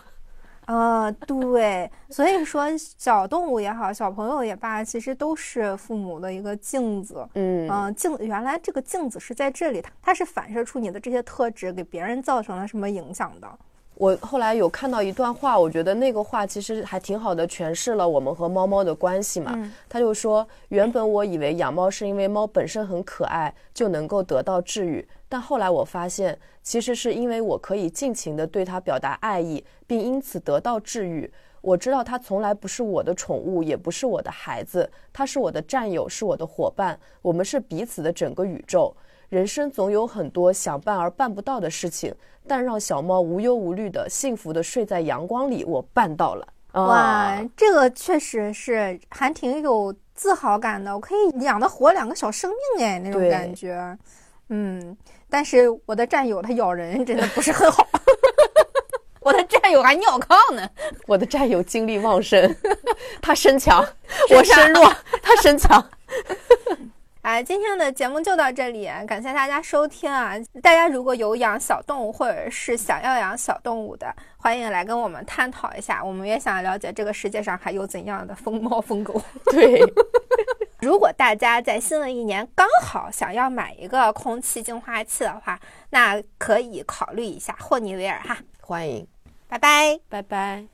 啊，对。所以说，小动物也好，小朋友也罢，其实都是父母的一个镜子。嗯嗯，镜原来这个镜子是在这里，它它是反射出你的这些特质，给别人造成了什么影响的。我后来有看到一段话，我觉得那个话其实还挺好的，诠释了我们和猫猫的关系嘛。他就说，原本我以为养猫是因为猫本身很可爱就能够得到治愈，但后来我发现，其实是因为我可以尽情的对它表达爱意，并因此得到治愈。我知道它从来不是我的宠物，也不是我的孩子，它是我的战友，是我的伙伴，我们是彼此的整个宇宙。人生总有很多想办而办不到的事情，但让小猫无忧无虑的、幸福的睡在阳光里，我办到了。哇，这个确实是还挺有自豪感的。我可以养得活两个小生命哎，那种感觉。嗯，但是我的战友他咬人真的不是很好。我的战友还尿炕呢。我的战友精力旺盛，他身强，我身弱，他身强。哎，今天的节目就到这里，感谢大家收听啊！大家如果有养小动物或者是想要养小动物的，欢迎来跟我们探讨一下。我们也想了解这个世界上还有怎样的疯猫疯狗。对，如果大家在新的一年刚好想要买一个空气净化器的话，那可以考虑一下霍尼韦尔哈。欢迎，拜拜，拜拜。